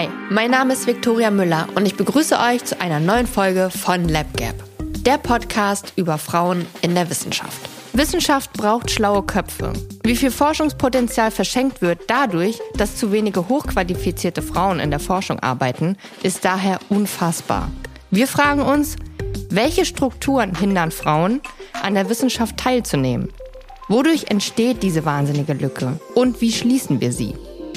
Hi, mein Name ist Viktoria Müller und ich begrüße euch zu einer neuen Folge von LabGap, der Podcast über Frauen in der Wissenschaft. Wissenschaft braucht schlaue Köpfe. Wie viel Forschungspotenzial verschenkt wird dadurch, dass zu wenige hochqualifizierte Frauen in der Forschung arbeiten, ist daher unfassbar. Wir fragen uns, welche Strukturen hindern Frauen, an der Wissenschaft teilzunehmen? Wodurch entsteht diese wahnsinnige Lücke? Und wie schließen wir sie?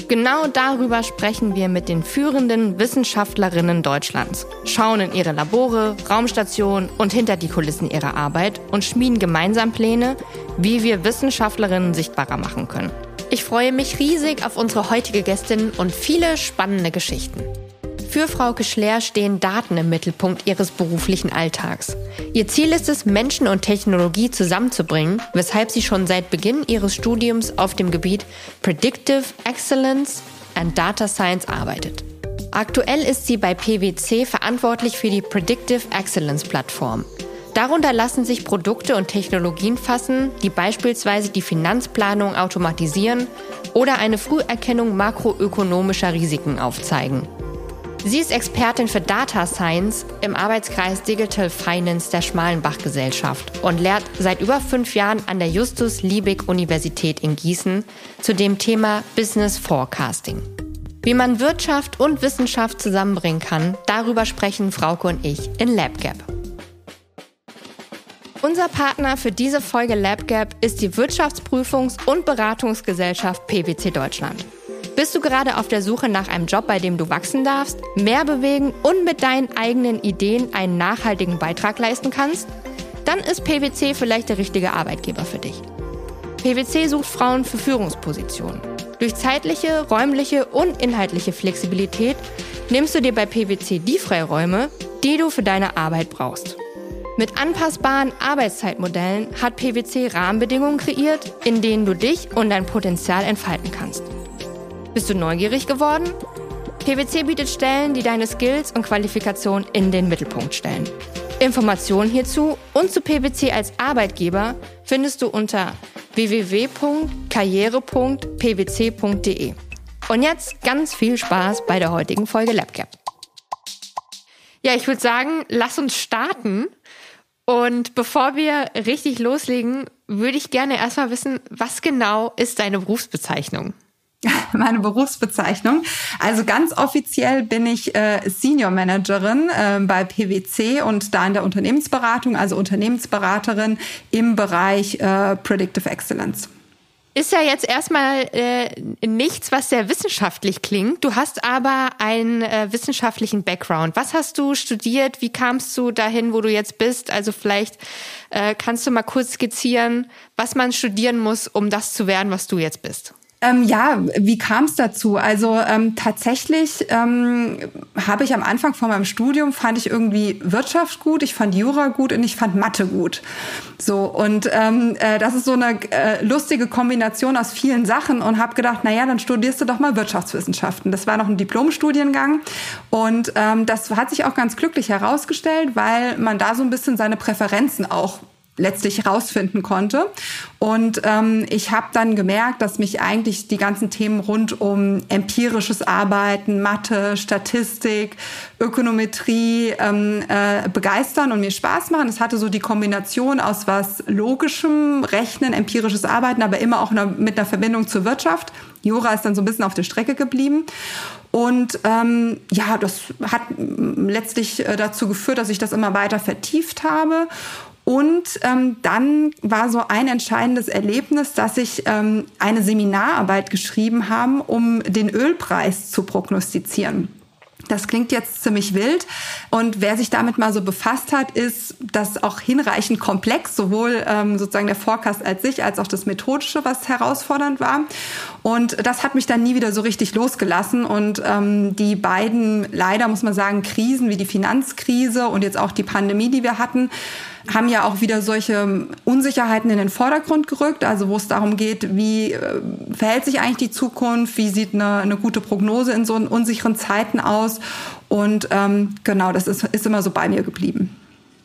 Genau darüber sprechen wir mit den führenden Wissenschaftlerinnen Deutschlands, schauen in ihre Labore, Raumstationen und hinter die Kulissen ihrer Arbeit und schmieden gemeinsam Pläne, wie wir Wissenschaftlerinnen sichtbarer machen können. Ich freue mich riesig auf unsere heutige Gästin und viele spannende Geschichten. Für Frau Schler stehen Daten im Mittelpunkt ihres beruflichen Alltags. Ihr Ziel ist es, Menschen und Technologie zusammenzubringen, weshalb sie schon seit Beginn ihres Studiums auf dem Gebiet Predictive Excellence and Data Science arbeitet. Aktuell ist sie bei PwC verantwortlich für die Predictive Excellence Plattform. Darunter lassen sich Produkte und Technologien fassen, die beispielsweise die Finanzplanung automatisieren oder eine Früherkennung makroökonomischer Risiken aufzeigen. Sie ist Expertin für Data Science im Arbeitskreis Digital Finance der Schmalenbach Gesellschaft und lehrt seit über fünf Jahren an der Justus Liebig Universität in Gießen zu dem Thema Business Forecasting. Wie man Wirtschaft und Wissenschaft zusammenbringen kann, darüber sprechen Frauke und ich in LabGap. Unser Partner für diese Folge LabGap ist die Wirtschaftsprüfungs- und Beratungsgesellschaft PwC Deutschland. Bist du gerade auf der Suche nach einem Job, bei dem du wachsen darfst, mehr bewegen und mit deinen eigenen Ideen einen nachhaltigen Beitrag leisten kannst? Dann ist PwC vielleicht der richtige Arbeitgeber für dich. PwC sucht Frauen für Führungspositionen. Durch zeitliche, räumliche und inhaltliche Flexibilität nimmst du dir bei PwC die Freiräume, die du für deine Arbeit brauchst. Mit anpassbaren Arbeitszeitmodellen hat PwC Rahmenbedingungen kreiert, in denen du dich und dein Potenzial entfalten kannst. Bist du neugierig geworden? PwC bietet Stellen, die deine Skills und Qualifikationen in den Mittelpunkt stellen. Informationen hierzu und zu PwC als Arbeitgeber findest du unter www.karriere.pwc.de. Und jetzt ganz viel Spaß bei der heutigen Folge LabCap. Ja, ich würde sagen, lass uns starten. Und bevor wir richtig loslegen, würde ich gerne erstmal wissen, was genau ist deine Berufsbezeichnung? meine Berufsbezeichnung. Also ganz offiziell bin ich äh, Senior Managerin äh, bei PwC und da in der Unternehmensberatung, also Unternehmensberaterin im Bereich äh, Predictive Excellence. Ist ja jetzt erstmal äh, nichts, was sehr wissenschaftlich klingt. Du hast aber einen äh, wissenschaftlichen Background. Was hast du studiert? Wie kamst du dahin, wo du jetzt bist? Also vielleicht äh, kannst du mal kurz skizzieren, was man studieren muss, um das zu werden, was du jetzt bist. Ähm, ja, wie kam es dazu? Also ähm, tatsächlich ähm, habe ich am Anfang von meinem Studium fand ich irgendwie Wirtschaft gut, ich fand Jura gut und ich fand Mathe gut. So und ähm, äh, das ist so eine äh, lustige Kombination aus vielen Sachen und habe gedacht, na ja, dann studierst du doch mal Wirtschaftswissenschaften. Das war noch ein Diplomstudiengang und ähm, das hat sich auch ganz glücklich herausgestellt, weil man da so ein bisschen seine Präferenzen auch letztlich herausfinden konnte. Und ähm, ich habe dann gemerkt, dass mich eigentlich die ganzen Themen rund um empirisches Arbeiten, Mathe, Statistik, Ökonometrie ähm, äh, begeistern und mir Spaß machen. Es hatte so die Kombination aus was logischem, Rechnen, empirisches Arbeiten, aber immer auch mit einer Verbindung zur Wirtschaft. Jura ist dann so ein bisschen auf der Strecke geblieben. Und ähm, ja, das hat letztlich äh, dazu geführt, dass ich das immer weiter vertieft habe und ähm, dann war so ein entscheidendes Erlebnis, dass ich ähm, eine Seminararbeit geschrieben habe, um den Ölpreis zu prognostizieren. Das klingt jetzt ziemlich wild. Und wer sich damit mal so befasst hat, ist das auch hinreichend komplex, sowohl ähm, sozusagen der Forecast als sich, als auch das Methodische, was herausfordernd war. Und das hat mich dann nie wieder so richtig losgelassen. Und ähm, die beiden, leider muss man sagen, Krisen wie die Finanzkrise und jetzt auch die Pandemie, die wir hatten, haben ja auch wieder solche Unsicherheiten in den Vordergrund gerückt, also wo es darum geht, wie äh, verhält sich eigentlich die Zukunft, wie sieht eine, eine gute Prognose in so unsicheren Zeiten aus. Und ähm, genau, das ist, ist immer so bei mir geblieben.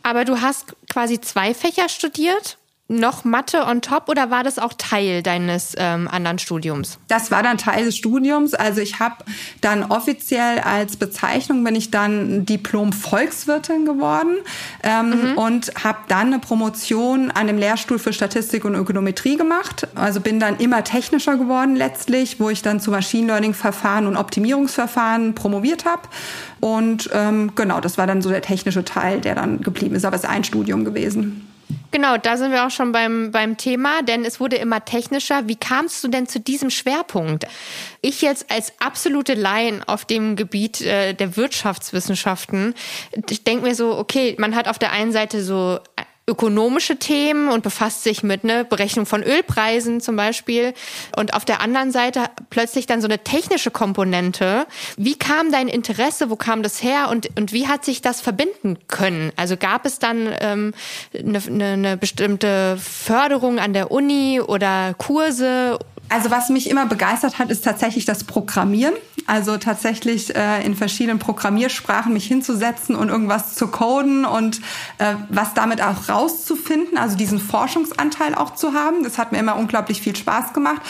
Aber du hast quasi zwei Fächer studiert noch Mathe on top oder war das auch Teil deines ähm, anderen Studiums? Das war dann Teil des Studiums. Also ich habe dann offiziell als Bezeichnung bin ich dann Diplom Volkswirtin geworden ähm, mhm. und habe dann eine Promotion an dem Lehrstuhl für Statistik und Ökonometrie gemacht. Also bin dann immer technischer geworden letztlich, wo ich dann zu Machine Learning Verfahren und Optimierungsverfahren promoviert habe. Und ähm, genau, das war dann so der technische Teil, der dann geblieben ist. Aber es ist ein Studium gewesen. Genau, da sind wir auch schon beim, beim Thema, denn es wurde immer technischer. Wie kamst du denn zu diesem Schwerpunkt? Ich jetzt als absolute Laien auf dem Gebiet äh, der Wirtschaftswissenschaften, ich denke mir so, okay, man hat auf der einen Seite so ökonomische Themen und befasst sich mit ne, Berechnung von Ölpreisen zum Beispiel. Und auf der anderen Seite plötzlich dann so eine technische Komponente. Wie kam dein Interesse? Wo kam das her? Und, und wie hat sich das verbinden können? Also gab es dann ähm, eine, eine, eine bestimmte Förderung an der Uni oder Kurse also was mich immer begeistert hat, ist tatsächlich das Programmieren. Also tatsächlich äh, in verschiedenen Programmiersprachen mich hinzusetzen und irgendwas zu coden und äh, was damit auch rauszufinden, also diesen Forschungsanteil auch zu haben. Das hat mir immer unglaublich viel Spaß gemacht.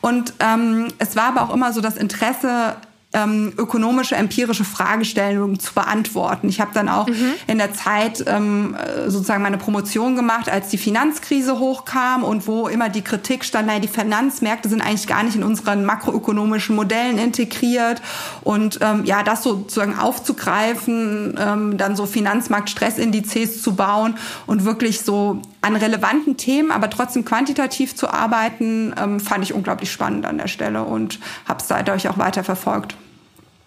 Und ähm, es war aber auch immer so das Interesse ähm, ökonomische, empirische Fragestellungen zu beantworten. Ich habe dann auch mhm. in der Zeit ähm, sozusagen meine Promotion gemacht, als die Finanzkrise hochkam und wo immer die Kritik stand, naja, die Finanzmärkte sind eigentlich gar nicht in unseren makroökonomischen Modellen integriert. Und ähm, ja, das sozusagen aufzugreifen, ähm, dann so Finanzmarktstressindizes zu bauen und wirklich so an relevanten Themen, aber trotzdem quantitativ zu arbeiten, ähm, fand ich unglaublich spannend an der Stelle und habe es dadurch auch weiter verfolgt.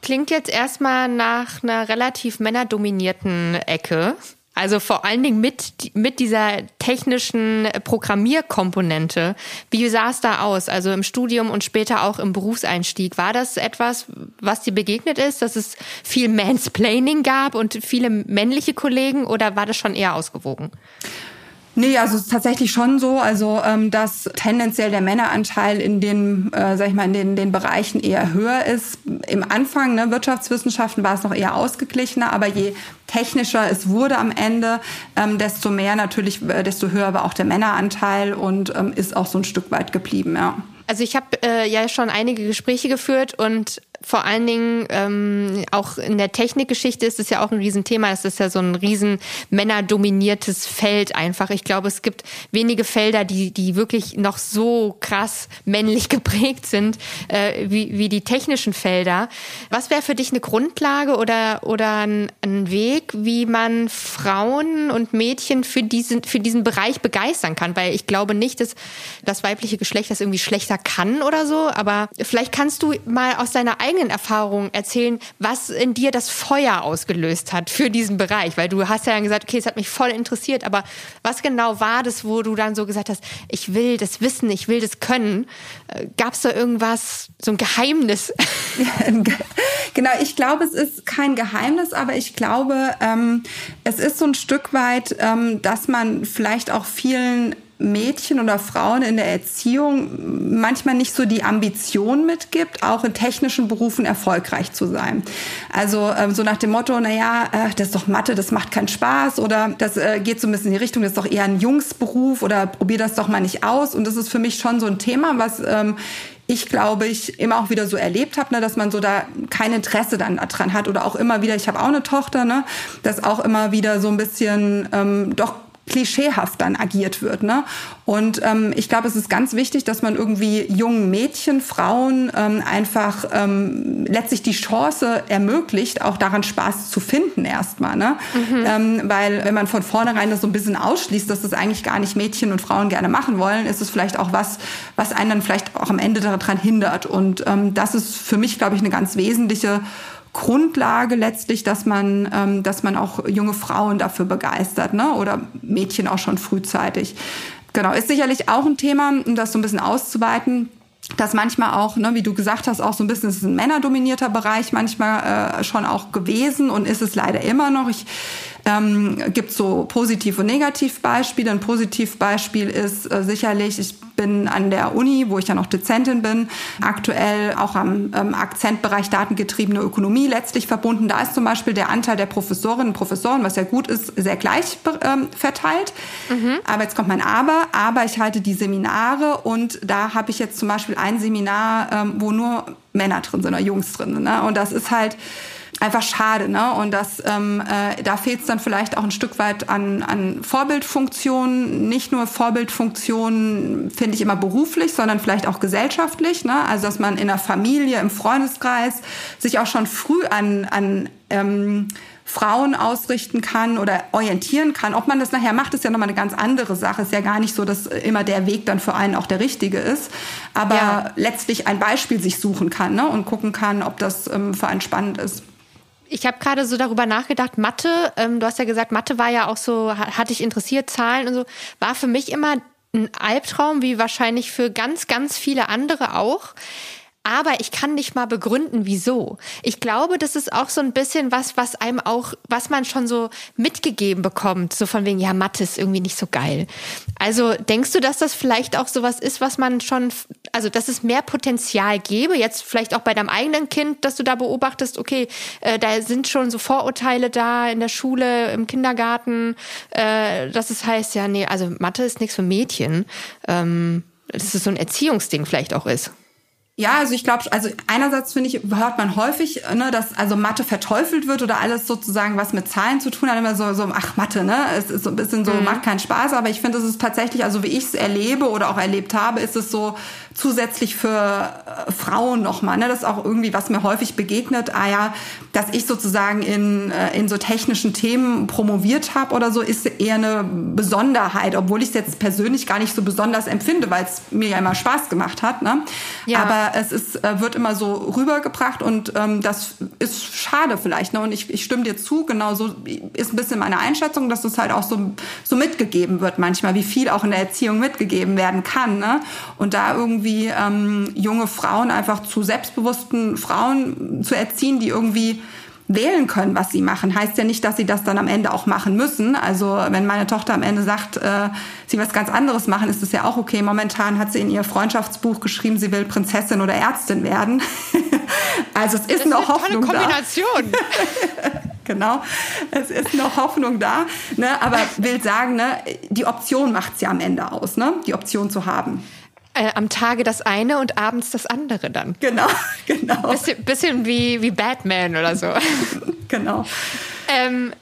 Klingt jetzt erstmal nach einer relativ männerdominierten Ecke. Also vor allen Dingen mit, mit dieser technischen Programmierkomponente. Wie sah es da aus? Also im Studium und später auch im Berufseinstieg. War das etwas, was dir begegnet ist, dass es viel Mansplaining gab und viele männliche Kollegen oder war das schon eher ausgewogen? Nee, also es ist tatsächlich schon so, also ähm, dass tendenziell der Männeranteil in den, äh, sag ich mal, in den, den Bereichen eher höher ist. Im Anfang, ne, Wirtschaftswissenschaften war es noch eher ausgeglichener, aber je technischer es wurde am Ende, ähm, desto mehr natürlich, äh, desto höher war auch der Männeranteil und ähm, ist auch so ein Stück weit geblieben, ja. Also ich habe äh, ja schon einige Gespräche geführt und vor allen Dingen ähm, auch in der Technikgeschichte ist es ja auch ein Riesenthema. Es ist ja so ein riesen männerdominiertes Feld einfach. Ich glaube, es gibt wenige Felder, die, die wirklich noch so krass männlich geprägt sind äh, wie, wie die technischen Felder. Was wäre für dich eine Grundlage oder, oder ein, ein Weg, wie man Frauen und Mädchen für diesen, für diesen Bereich begeistern kann? Weil ich glaube nicht, dass das weibliche Geschlecht das irgendwie schlechter kann oder so. Aber vielleicht kannst du mal aus deiner eigenen eigenen Erfahrungen erzählen, was in dir das Feuer ausgelöst hat für diesen Bereich? Weil du hast ja dann gesagt, okay, es hat mich voll interessiert, aber was genau war das, wo du dann so gesagt hast, ich will das wissen, ich will das können? Äh, Gab es da irgendwas, so ein Geheimnis? genau, ich glaube, es ist kein Geheimnis, aber ich glaube, ähm, es ist so ein Stück weit, ähm, dass man vielleicht auch vielen Mädchen oder Frauen in der Erziehung manchmal nicht so die Ambition mitgibt, auch in technischen Berufen erfolgreich zu sein. Also ähm, so nach dem Motto, na ja, äh, das ist doch Mathe, das macht keinen Spaß oder das äh, geht so ein bisschen in die Richtung, das ist doch eher ein Jungsberuf oder probier das doch mal nicht aus. Und das ist für mich schon so ein Thema, was ähm, ich glaube ich immer auch wieder so erlebt habe, ne, dass man so da kein Interesse dann dran hat oder auch immer wieder, ich habe auch eine Tochter, ne, dass auch immer wieder so ein bisschen ähm, doch klischeehaft dann agiert wird. Ne? Und ähm, ich glaube, es ist ganz wichtig, dass man irgendwie jungen Mädchen, Frauen ähm, einfach ähm, letztlich die Chance ermöglicht, auch daran Spaß zu finden erstmal. Ne? Mhm. Ähm, weil wenn man von vornherein das so ein bisschen ausschließt, dass das eigentlich gar nicht Mädchen und Frauen gerne machen wollen, ist es vielleicht auch was, was einen dann vielleicht auch am Ende daran hindert. Und ähm, das ist für mich, glaube ich, eine ganz wesentliche Grundlage letztlich, dass man, ähm, dass man auch junge Frauen dafür begeistert, ne? Oder Mädchen auch schon frühzeitig. Genau, ist sicherlich auch ein Thema, um das so ein bisschen auszuweiten dass manchmal auch, ne, wie du gesagt hast, auch so ein bisschen, ist ein männerdominierter Bereich manchmal äh, schon auch gewesen und ist es leider immer noch. Ich ähm, gibt so Positiv- und Negativbeispiele. Ein Positivbeispiel ist äh, sicherlich, ich bin an der Uni, wo ich ja noch Dozentin bin, aktuell auch am ähm, Akzentbereich datengetriebene Ökonomie letztlich verbunden. Da ist zum Beispiel der Anteil der Professorinnen und Professoren, was ja gut ist, sehr gleich ähm, verteilt. Mhm. Aber jetzt kommt mein Aber. Aber ich halte die Seminare und da habe ich jetzt zum Beispiel ein Seminar, ähm, wo nur Männer drin sind oder Jungs drin sind. Ne? Und das ist halt einfach schade. Ne? Und das, ähm, äh, da fehlt es dann vielleicht auch ein Stück weit an, an Vorbildfunktionen. Nicht nur Vorbildfunktionen finde ich immer beruflich, sondern vielleicht auch gesellschaftlich. Ne? Also dass man in der Familie, im Freundeskreis sich auch schon früh an, an ähm, Frauen ausrichten kann oder orientieren kann. Ob man das nachher macht, ist ja nochmal eine ganz andere Sache. Ist ja gar nicht so, dass immer der Weg dann für einen auch der richtige ist. Aber ja. letztlich ein Beispiel sich suchen kann ne? und gucken kann, ob das ähm, für einen spannend ist. Ich habe gerade so darüber nachgedacht, Mathe, ähm, du hast ja gesagt, Mathe war ja auch so, hat dich interessiert, Zahlen und so, war für mich immer ein Albtraum, wie wahrscheinlich für ganz, ganz viele andere auch aber ich kann nicht mal begründen, wieso. Ich glaube, das ist auch so ein bisschen was, was einem auch, was man schon so mitgegeben bekommt, so von wegen, ja, Mathe ist irgendwie nicht so geil. Also denkst du, dass das vielleicht auch sowas ist, was man schon, also dass es mehr Potenzial gäbe, jetzt vielleicht auch bei deinem eigenen Kind, dass du da beobachtest, okay, äh, da sind schon so Vorurteile da in der Schule, im Kindergarten, äh, dass es heißt, ja, nee, also Mathe ist nichts für Mädchen. Ähm, dass es so ein Erziehungsding vielleicht auch ist. Ja, also ich glaube, also einerseits finde ich, hört man häufig, ne, dass also Mathe verteufelt wird oder alles sozusagen, was mit Zahlen zu tun hat, immer so, so ach Mathe, ne? Es ist so ein bisschen so, mhm. macht keinen Spaß, aber ich finde, es ist tatsächlich, also wie ich es erlebe oder auch erlebt habe, ist es so zusätzlich für äh, Frauen nochmal, ne? Das ist auch irgendwie, was mir häufig begegnet, ah ja, dass ich sozusagen in, äh, in so technischen Themen promoviert habe oder so, ist eher eine Besonderheit, obwohl ich es jetzt persönlich gar nicht so besonders empfinde, weil es mir ja immer Spaß gemacht hat, ne? Ja. Aber es ist, äh, wird immer so rübergebracht und ähm, das ist schade vielleicht. Ne? Und ich, ich stimme dir zu, genau so ist ein bisschen meine Einschätzung, dass es halt auch so, so mitgegeben wird manchmal, wie viel auch in der Erziehung mitgegeben werden kann. Ne? Und da irgendwie ähm, junge Frauen einfach zu selbstbewussten Frauen zu erziehen, die irgendwie wählen können, was sie machen. Heißt ja nicht, dass sie das dann am Ende auch machen müssen. Also wenn meine Tochter am Ende sagt, äh, sie was ganz anderes machen, ist das ja auch okay. Momentan hat sie in ihr Freundschaftsbuch geschrieben, sie will Prinzessin oder Ärztin werden. also es ist das noch ist eine Hoffnung tolle Kombination. da. genau, es ist noch Hoffnung da. Ne? Aber will sagen, ne, die Option macht es ja am Ende aus, ne? die Option zu haben. Äh, am Tage das eine und abends das andere dann. Genau, genau. Bisschen, bisschen wie, wie Batman oder so. genau. Ähm,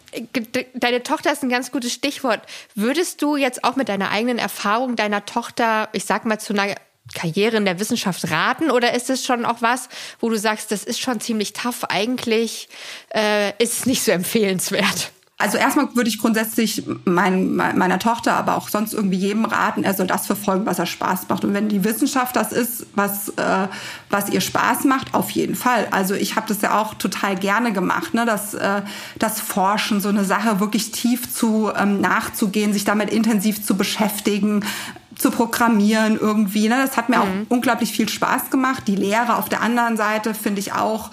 deine Tochter ist ein ganz gutes Stichwort. Würdest du jetzt auch mit deiner eigenen Erfahrung deiner Tochter, ich sag mal, zu einer Karriere in der Wissenschaft raten oder ist es schon auch was, wo du sagst, das ist schon ziemlich tough, eigentlich äh, ist es nicht so empfehlenswert? Also erstmal würde ich grundsätzlich mein, meiner Tochter, aber auch sonst irgendwie jedem raten, er soll das verfolgen, was er Spaß macht. Und wenn die Wissenschaft das ist, was, äh, was ihr Spaß macht, auf jeden Fall. Also ich habe das ja auch total gerne gemacht, ne? das, äh, das Forschen, so eine Sache wirklich tief zu ähm, nachzugehen, sich damit intensiv zu beschäftigen, zu programmieren irgendwie. Ne? Das hat mir mhm. auch unglaublich viel Spaß gemacht. Die Lehre auf der anderen Seite finde ich auch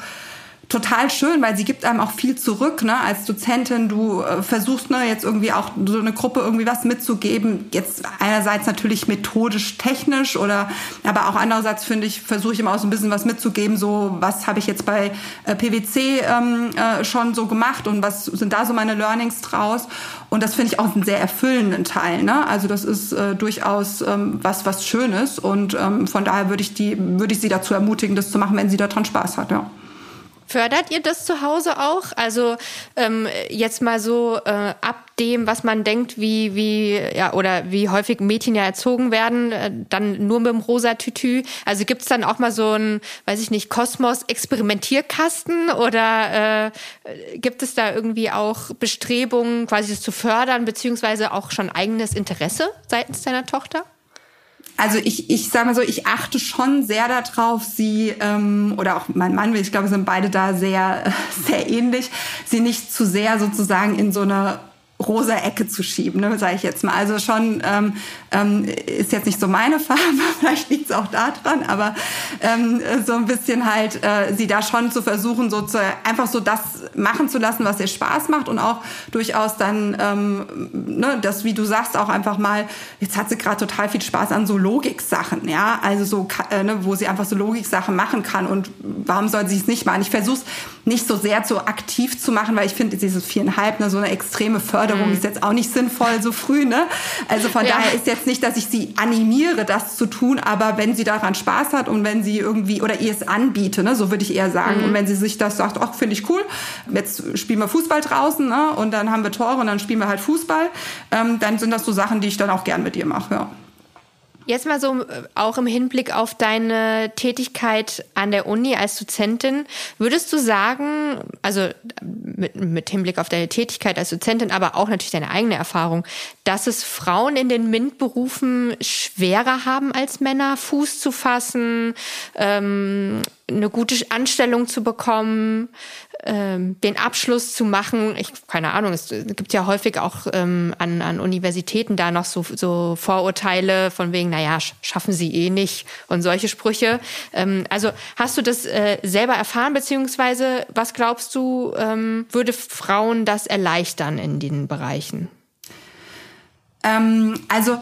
total schön, weil sie gibt einem auch viel zurück, ne? Als Dozentin, du äh, versuchst ne, jetzt irgendwie auch so eine Gruppe irgendwie was mitzugeben. Jetzt einerseits natürlich methodisch, technisch oder aber auch andererseits finde ich, versuche ich immer auch so ein bisschen was mitzugeben, so was habe ich jetzt bei äh, PwC ähm, äh, schon so gemacht und was sind da so meine Learnings draus. Und das finde ich auch einen sehr erfüllenden Teil. Ne? Also das ist äh, durchaus ähm, was, was Schönes und ähm, von daher würde ich die, würde ich sie dazu ermutigen, das zu machen, wenn sie daran Spaß hat, ja. Fördert ihr das zu Hause auch? Also ähm, jetzt mal so äh, ab dem, was man denkt, wie wie ja oder wie häufig Mädchen ja erzogen werden, äh, dann nur mit dem rosa Tütü. Also gibt's dann auch mal so ein, weiß ich nicht, Kosmos-Experimentierkasten oder äh, gibt es da irgendwie auch Bestrebungen, quasi das zu fördern beziehungsweise auch schon eigenes Interesse seitens deiner Tochter? Also ich, ich sage mal so, ich achte schon sehr darauf, sie ähm, oder auch mein Mann, ich glaube, sind beide da sehr, sehr ähnlich, sie nicht zu sehr sozusagen in so eine rosa Ecke zu schieben, ne, sage ich jetzt mal. Also schon ähm, Ähm, ist jetzt nicht so meine Farbe, vielleicht liegt es auch daran, aber ähm, so ein bisschen halt äh, sie da schon zu versuchen, so zu, einfach so das machen zu lassen, was ihr Spaß macht und auch durchaus dann, ähm, ne, das, wie du sagst, auch einfach mal, jetzt hat sie gerade total viel Spaß an so Logik-Sachen, ja, also so, äh, ne, wo sie einfach so Logik-Sachen machen kann und warum soll sie es nicht machen? Ich versuche es nicht so sehr so aktiv zu machen, weil ich finde, dieses viereinhalb, ne, so eine extreme Förderung mhm. ist jetzt auch nicht sinnvoll so früh, ne? Also von ja. daher ist jetzt nicht, dass ich sie animiere, das zu tun, aber wenn sie daran Spaß hat und wenn sie irgendwie oder ihr es anbiete, ne, so würde ich eher sagen. Mhm. Und wenn sie sich das sagt, ach, finde ich cool, jetzt spielen wir Fußball draußen, ne? Und dann haben wir Tore und dann spielen wir halt Fußball, ähm, dann sind das so Sachen, die ich dann auch gern mit ihr mache, ja. Jetzt mal so äh, auch im Hinblick auf deine Tätigkeit an der Uni als Dozentin. Würdest du sagen, also mit, mit Hinblick auf deine Tätigkeit als Dozentin, aber auch natürlich deine eigene Erfahrung, dass es Frauen in den MINT-Berufen schwerer haben als Männer, Fuß zu fassen, ähm, eine gute Anstellung zu bekommen, ähm, den Abschluss zu machen. Ich keine Ahnung, es gibt ja häufig auch ähm, an, an Universitäten da noch so, so Vorurteile von wegen, naja, schaffen sie eh nicht und solche Sprüche. Ähm, also hast du das äh, selber erfahren, beziehungsweise was glaubst du, ähm, würde Frauen das erleichtern in den Bereichen? Ähm, also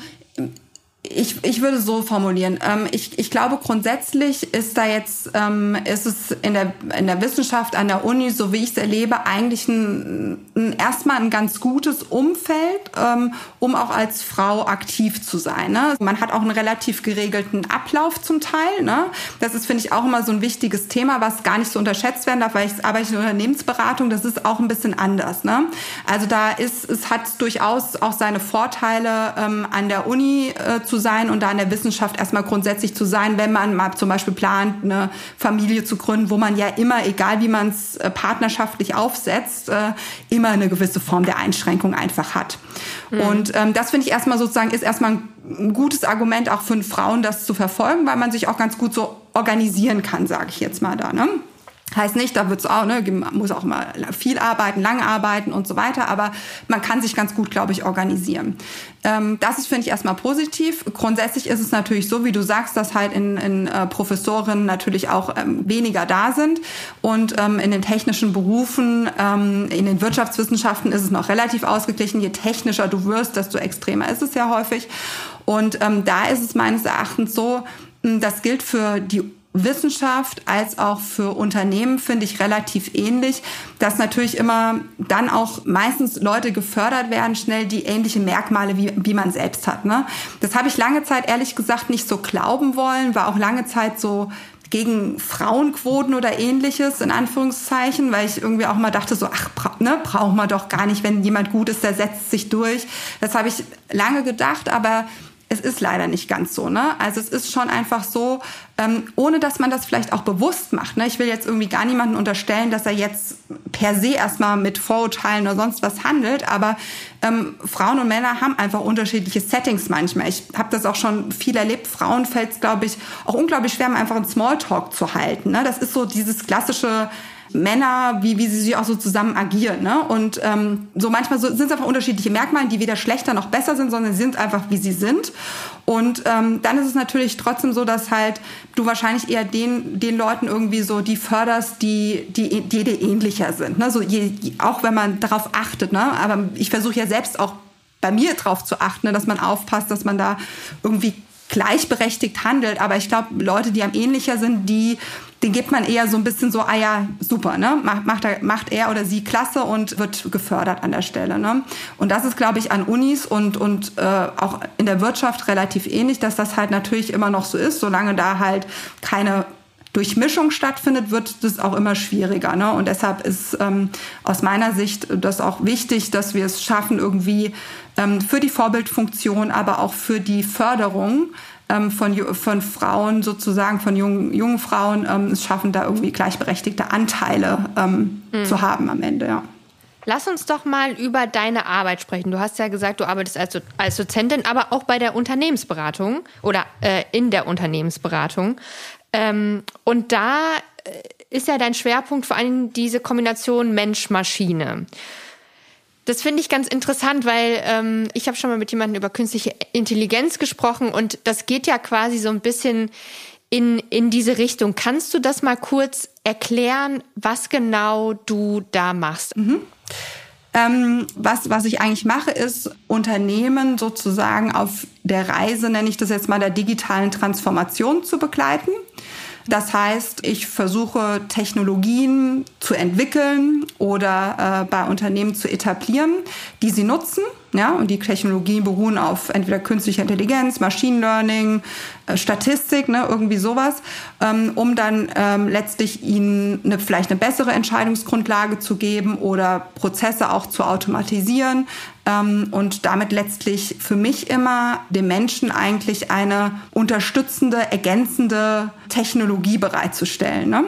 ich, ich würde so formulieren. Ähm, ich, ich glaube, grundsätzlich ist da jetzt, ähm, ist es in der, in der Wissenschaft an der Uni, so wie ich es erlebe, eigentlich ein, ein, erstmal ein ganz gutes Umfeld, ähm, um auch als Frau aktiv zu sein. Ne? Man hat auch einen relativ geregelten Ablauf zum Teil. Ne? Das ist, finde ich, auch immer so ein wichtiges Thema, was gar nicht so unterschätzt werden darf, weil ich arbeite in Unternehmensberatung, das ist auch ein bisschen anders. Ne? Also da ist, es hat durchaus auch seine Vorteile ähm, an der Uni äh, zu sein und da in der Wissenschaft erstmal grundsätzlich zu sein, wenn man mal zum Beispiel plant, eine Familie zu gründen, wo man ja immer, egal wie man es äh, partnerschaftlich aufsetzt, äh, immer eine gewisse Form der Einschränkung einfach hat. Mhm. Und ähm, das finde ich erstmal sozusagen, ist erstmal ein gutes Argument auch für Frauen, das zu verfolgen, weil man sich auch ganz gut so organisieren kann, sage ich jetzt mal da. Ne? Heißt nicht, da wird's auch, ne, muss auch mal viel arbeiten, lang arbeiten und so weiter, aber man kann sich ganz gut, glaube ich, organisieren. Ähm, das ist, finde ich, erstmal positiv. Grundsätzlich ist es natürlich so, wie du sagst, dass halt in, in äh, Professoren natürlich auch ähm, weniger da sind und ähm, in den technischen Berufen, ähm, in den Wirtschaftswissenschaften ist es noch relativ ausgeglichen. Je technischer du wirst, desto extremer ist es ja häufig. Und ähm, da ist es meines Erachtens so, das gilt für die Wissenschaft als auch für Unternehmen finde ich relativ ähnlich, dass natürlich immer dann auch meistens Leute gefördert werden, schnell die ähnliche Merkmale wie, wie man selbst hat. Ne? Das habe ich lange Zeit ehrlich gesagt nicht so glauben wollen, war auch lange Zeit so gegen Frauenquoten oder ähnliches, in Anführungszeichen, weil ich irgendwie auch mal dachte, so, ach, ne, braucht man doch gar nicht, wenn jemand gut ist, der setzt sich durch. Das habe ich lange gedacht, aber es ist leider nicht ganz so. Ne? Also es ist schon einfach so, ähm, ohne dass man das vielleicht auch bewusst macht. Ne? Ich will jetzt irgendwie gar niemanden unterstellen, dass er jetzt per se erstmal mit Vorurteilen oder sonst was handelt, aber ähm, Frauen und Männer haben einfach unterschiedliche Settings manchmal. Ich habe das auch schon viel erlebt. Frauen fällt es, glaube ich, auch unglaublich schwer, einfach einen Smalltalk zu halten. Ne? Das ist so dieses klassische Männer, wie, wie sie sich auch so zusammen agieren. Ne? Und ähm, so manchmal so, sind es einfach unterschiedliche Merkmale, die weder schlechter noch besser sind, sondern sind einfach, wie sie sind. Und ähm, dann ist es natürlich trotzdem so, dass halt du wahrscheinlich eher den, den Leuten irgendwie so die förderst, die, die, die dir ähnlicher sind. Ne? So je, auch wenn man darauf achtet. Ne? Aber ich versuche ja selbst auch bei mir darauf zu achten, ne? dass man aufpasst, dass man da irgendwie gleichberechtigt handelt. Aber ich glaube, Leute, die am ähnlicher sind, die den gibt man eher so ein bisschen so, ah ja, super, ne? Macht, macht, er, macht er oder sie klasse und wird gefördert an der Stelle. Ne? Und das ist, glaube ich, an Unis und, und äh, auch in der Wirtschaft relativ ähnlich, dass das halt natürlich immer noch so ist, solange da halt keine Durchmischung stattfindet, wird das auch immer schwieriger. Ne? Und deshalb ist ähm, aus meiner Sicht das auch wichtig, dass wir es schaffen, irgendwie ähm, für die Vorbildfunktion, aber auch für die Förderung ähm, von, von Frauen sozusagen, von jungen, jungen Frauen ähm, es schaffen, da irgendwie gleichberechtigte Anteile ähm, mhm. zu haben am Ende, ja. Lass uns doch mal über deine Arbeit sprechen. Du hast ja gesagt, du arbeitest als, als Dozentin, aber auch bei der Unternehmensberatung oder äh, in der Unternehmensberatung. Ähm, und da äh, ist ja dein Schwerpunkt vor allem diese Kombination Mensch-Maschine. Das finde ich ganz interessant, weil ähm, ich habe schon mal mit jemandem über künstliche Intelligenz gesprochen und das geht ja quasi so ein bisschen in, in diese Richtung. Kannst du das mal kurz erklären, was genau du da machst? Mhm. Ähm, was, was ich eigentlich mache, ist Unternehmen sozusagen auf der Reise, nenne ich das jetzt mal, der digitalen Transformation zu begleiten. Das heißt, ich versuche Technologien zu entwickeln oder äh, bei Unternehmen zu etablieren, die sie nutzen ja, und die Technologien beruhen auf entweder künstlicher Intelligenz, Machine Learning, äh, Statistik, ne, irgendwie sowas, ähm, um dann ähm, letztlich ihnen eine, vielleicht eine bessere Entscheidungsgrundlage zu geben oder Prozesse auch zu automatisieren ähm, und damit letztlich für mich immer dem Menschen eigentlich eine unterstützende, ergänzende Technologie bereitzustellen. Ne?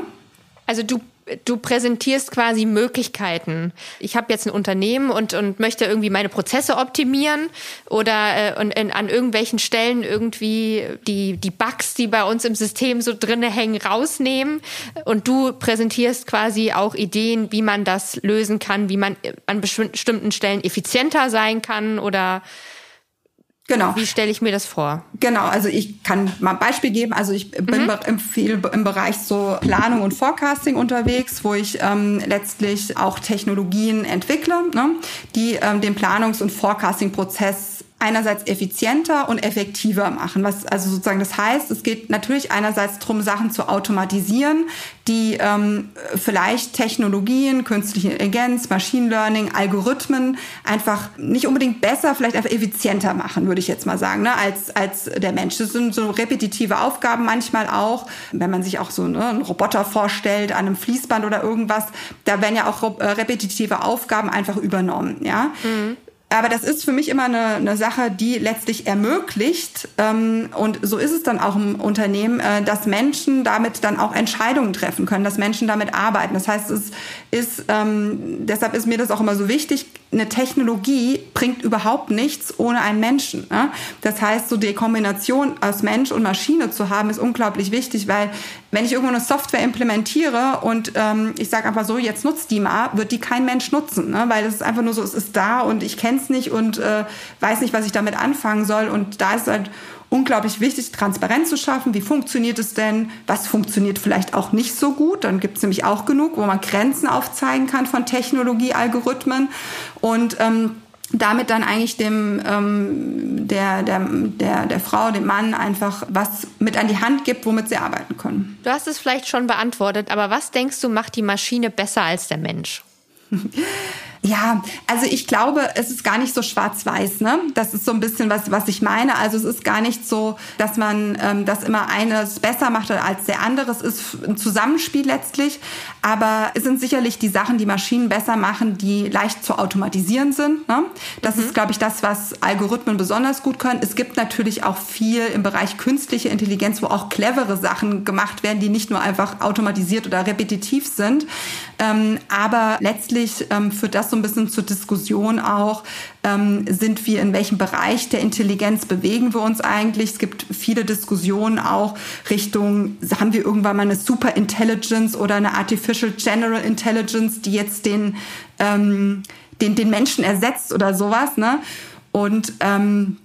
Also du du präsentierst quasi Möglichkeiten. Ich habe jetzt ein Unternehmen und, und möchte irgendwie meine Prozesse optimieren oder äh, und in, an irgendwelchen Stellen irgendwie die, die Bugs, die bei uns im System so drinne hängen, rausnehmen. Und du präsentierst quasi auch Ideen, wie man das lösen kann, wie man an bestimmten Stellen effizienter sein kann oder Genau. Wie stelle ich mir das vor? Genau, also ich kann mal ein Beispiel geben. Also ich bin mhm. viel im Bereich so Planung und Forecasting unterwegs, wo ich ähm, letztlich auch Technologien entwickle, ne, die ähm, den Planungs- und Forecasting-Prozess einerseits effizienter und effektiver machen. Was also sozusagen das heißt, es geht natürlich einerseits darum, Sachen zu automatisieren, die ähm, vielleicht Technologien, künstliche Intelligenz, Machine Learning, Algorithmen einfach nicht unbedingt besser, vielleicht einfach effizienter machen, würde ich jetzt mal sagen, ne, als, als der Mensch. Das sind so repetitive Aufgaben manchmal auch, wenn man sich auch so ne, einen Roboter vorstellt an einem Fließband oder irgendwas, da werden ja auch äh, repetitive Aufgaben einfach übernommen. Ja. Mhm. Aber das ist für mich immer eine, eine Sache, die letztlich ermöglicht, ähm, und so ist es dann auch im Unternehmen, äh, dass Menschen damit dann auch Entscheidungen treffen können, dass Menschen damit arbeiten. Das heißt, es ist, ähm, deshalb ist mir das auch immer so wichtig, eine Technologie bringt überhaupt nichts ohne einen Menschen. Ne? Das heißt, so die Kombination aus Mensch und Maschine zu haben, ist unglaublich wichtig, weil wenn ich irgendwo eine Software implementiere und ähm, ich sage einfach so, jetzt nutzt die mal, wird die kein Mensch nutzen, ne? weil es ist einfach nur so, es ist da und ich kenne es nicht und äh, weiß nicht, was ich damit anfangen soll. Und da ist halt unglaublich wichtig, Transparenz zu schaffen. Wie funktioniert es denn? Was funktioniert vielleicht auch nicht so gut? Dann gibt es nämlich auch genug, wo man Grenzen aufzeigen kann von Technologie, Algorithmen und ähm, damit dann eigentlich dem ähm, der, der, der, der Frau, dem Mann einfach was mit an die Hand gibt, womit sie arbeiten können. Du hast es vielleicht schon beantwortet, aber was denkst du, macht die Maschine besser als der Mensch? Ja, also ich glaube, es ist gar nicht so schwarz-weiß. Ne? Das ist so ein bisschen was, was ich meine. Also es ist gar nicht so, dass man ähm, das immer eines besser macht als der andere. Es ist ein Zusammenspiel letztlich. Aber es sind sicherlich die Sachen, die Maschinen besser machen, die leicht zu automatisieren sind. Ne? Das mhm. ist, glaube ich, das, was Algorithmen besonders gut können. Es gibt natürlich auch viel im Bereich künstliche Intelligenz, wo auch clevere Sachen gemacht werden, die nicht nur einfach automatisiert oder repetitiv sind. Ähm, aber letztlich ähm, führt das so ein bisschen zur Diskussion auch, ähm, sind wir in welchem Bereich der Intelligenz bewegen wir uns eigentlich? Es gibt viele Diskussionen auch Richtung, haben wir irgendwann mal eine Super Intelligence oder eine Artificial General Intelligence, die jetzt den, ähm, den, den Menschen ersetzt oder sowas, ne? Und ähm,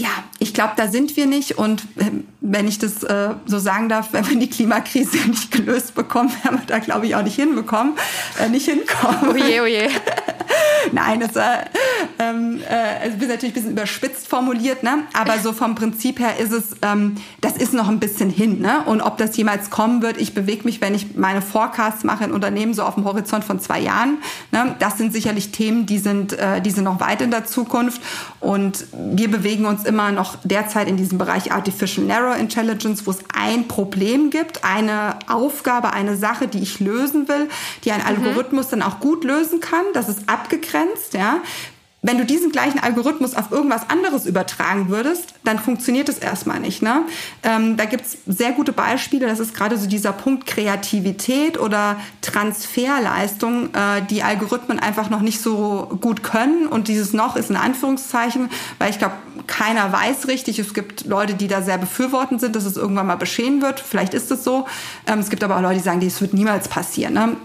ja, ich glaube, da sind wir nicht. Und ähm, wenn ich das äh, so sagen darf, wenn wir die Klimakrise nicht gelöst bekommen, werden wir da, glaube ich, auch nicht hinbekommen, äh, nicht hinkommen. Oje, oje. Nein, das äh, ähm, äh, ist natürlich ein bisschen überspitzt formuliert, ne? aber so vom Prinzip her ist es, ähm, das ist noch ein bisschen hin. Ne? Und ob das jemals kommen wird, ich bewege mich, wenn ich meine Forecasts mache in Unternehmen, so auf dem Horizont von zwei Jahren. Ne? Das sind sicherlich Themen, die sind, äh, die sind noch weit in der Zukunft. Und wir bewegen uns immer noch derzeit in diesem Bereich Artificial Narrow Intelligence, wo es ein Problem gibt, eine Aufgabe, eine Sache, die ich lösen will, die ein mhm. Algorithmus dann auch gut lösen kann. Das ist abgegrenzt, ja. Wenn du diesen gleichen Algorithmus auf irgendwas anderes übertragen würdest, dann funktioniert es erstmal nicht. Ne? Ähm, da gibt's sehr gute Beispiele. Das ist gerade so dieser Punkt Kreativität oder Transferleistung, äh, die Algorithmen einfach noch nicht so gut können. Und dieses noch ist in Anführungszeichen, weil ich glaube, keiner weiß richtig. Es gibt Leute, die da sehr befürwortend sind, dass es irgendwann mal beschehen wird. Vielleicht ist es so. Ähm, es gibt aber auch Leute, die sagen, das wird niemals passieren. Ne?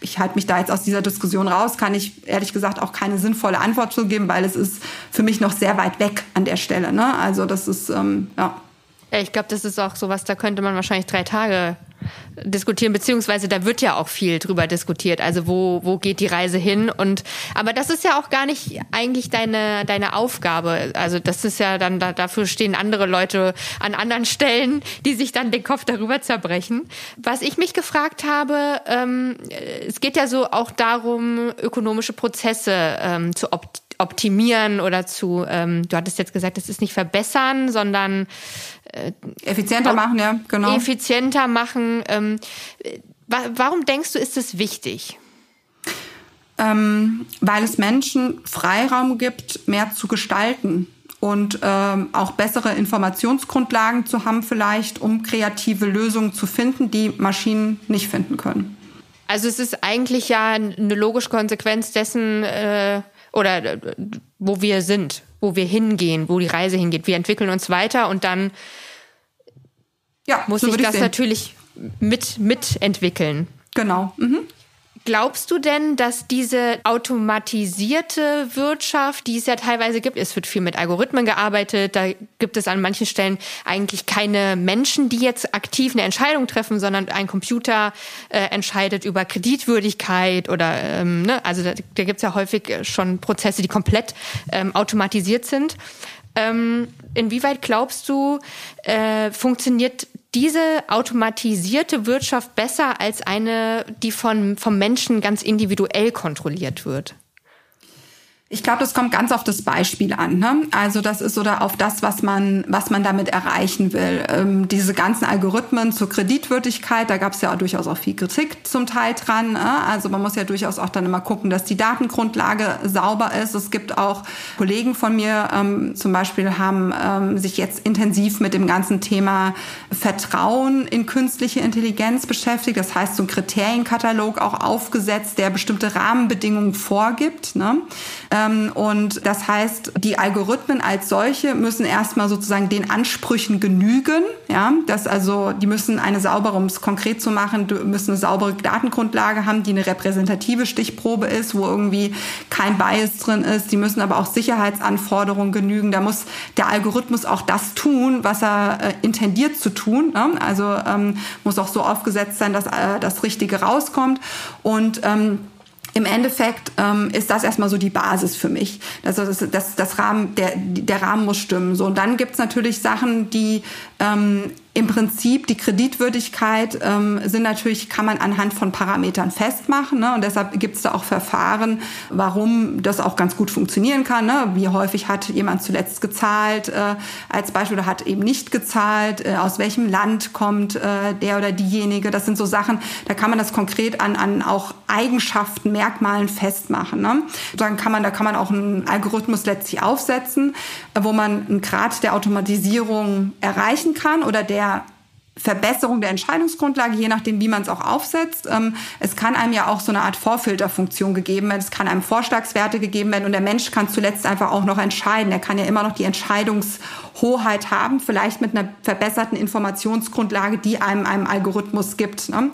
Ich halte mich da jetzt aus dieser Diskussion raus, kann ich ehrlich gesagt auch keine sinnvolle Antwort zu geben, weil es ist für mich noch sehr weit weg an der Stelle. Ne? Also das ist, ähm, ja. Ich glaube, das ist auch sowas, da könnte man wahrscheinlich drei Tage diskutieren, beziehungsweise da wird ja auch viel drüber diskutiert. Also wo, wo geht die Reise hin? Und aber das ist ja auch gar nicht eigentlich deine, deine Aufgabe. Also das ist ja dann, da, dafür stehen andere Leute an anderen Stellen, die sich dann den Kopf darüber zerbrechen. Was ich mich gefragt habe, ähm, es geht ja so auch darum, ökonomische Prozesse ähm, zu optimieren optimieren oder zu, ähm, du hattest jetzt gesagt, es ist nicht verbessern, sondern äh, effizienter machen, ja, genau. Effizienter machen. Ähm, warum denkst du, ist es wichtig? Ähm, weil es Menschen Freiraum gibt, mehr zu gestalten und ähm, auch bessere Informationsgrundlagen zu haben, vielleicht, um kreative Lösungen zu finden, die Maschinen nicht finden können. Also es ist eigentlich ja eine logische Konsequenz dessen, äh, oder äh, wo wir sind, wo wir hingehen, wo die Reise hingeht. Wir entwickeln uns weiter und dann ja, muss so ich das ich natürlich mit mitentwickeln. Genau. Mhm. Glaubst du denn, dass diese automatisierte Wirtschaft, die es ja teilweise gibt, es wird viel mit Algorithmen gearbeitet, da gibt es an manchen Stellen eigentlich keine Menschen, die jetzt aktiv eine Entscheidung treffen, sondern ein Computer äh, entscheidet über Kreditwürdigkeit oder, ähm, ne, also da, da gibt es ja häufig schon Prozesse, die komplett ähm, automatisiert sind. Ähm, inwieweit glaubst du, äh, funktioniert diese automatisierte Wirtschaft besser als eine, die von, vom Menschen ganz individuell kontrolliert wird? Ich glaube, das kommt ganz auf das Beispiel an. Ne? Also das ist oder auf das, was man, was man damit erreichen will. Ähm, diese ganzen Algorithmen zur Kreditwürdigkeit, da gab es ja auch durchaus auch viel Kritik zum Teil dran. Ne? Also man muss ja durchaus auch dann immer gucken, dass die Datengrundlage sauber ist. Es gibt auch Kollegen von mir, ähm, zum Beispiel haben ähm, sich jetzt intensiv mit dem ganzen Thema Vertrauen in künstliche Intelligenz beschäftigt. Das heißt, so ein Kriterienkatalog auch aufgesetzt, der bestimmte Rahmenbedingungen vorgibt. Ne? Ähm, und das heißt, die Algorithmen als solche müssen erstmal sozusagen den Ansprüchen genügen. Ja, das also, die müssen eine saubere, um es konkret zu machen, müssen eine saubere Datengrundlage haben, die eine repräsentative Stichprobe ist, wo irgendwie kein Bias drin ist. Die müssen aber auch Sicherheitsanforderungen genügen. Da muss der Algorithmus auch das tun, was er äh, intendiert zu tun. Ne? Also ähm, muss auch so aufgesetzt sein, dass äh, das Richtige rauskommt. Und ähm, im Endeffekt ähm, ist das erstmal so die Basis für mich. Also das, das, das Rahmen, der, der Rahmen muss stimmen. So, und dann gibt's natürlich Sachen, die ähm, im Prinzip die Kreditwürdigkeit ähm, sind natürlich, kann man anhand von Parametern festmachen. Ne? Und deshalb gibt es da auch Verfahren, warum das auch ganz gut funktionieren kann. Ne? Wie häufig hat jemand zuletzt gezahlt äh, als Beispiel oder hat eben nicht gezahlt, äh, aus welchem Land kommt äh, der oder diejenige. Das sind so Sachen, da kann man das konkret an, an auch Eigenschaften, Merkmalen festmachen. Ne? Dann kann man, da kann man auch einen Algorithmus letztlich aufsetzen, wo man einen Grad der Automatisierung erreichen kann oder der Verbesserung der Entscheidungsgrundlage, je nachdem, wie man es auch aufsetzt. Ähm, es kann einem ja auch so eine Art Vorfilterfunktion gegeben werden. Es kann einem Vorschlagswerte gegeben werden und der Mensch kann zuletzt einfach auch noch entscheiden. Er kann ja immer noch die Entscheidungshoheit haben, vielleicht mit einer verbesserten Informationsgrundlage, die einem einem Algorithmus gibt. Ne?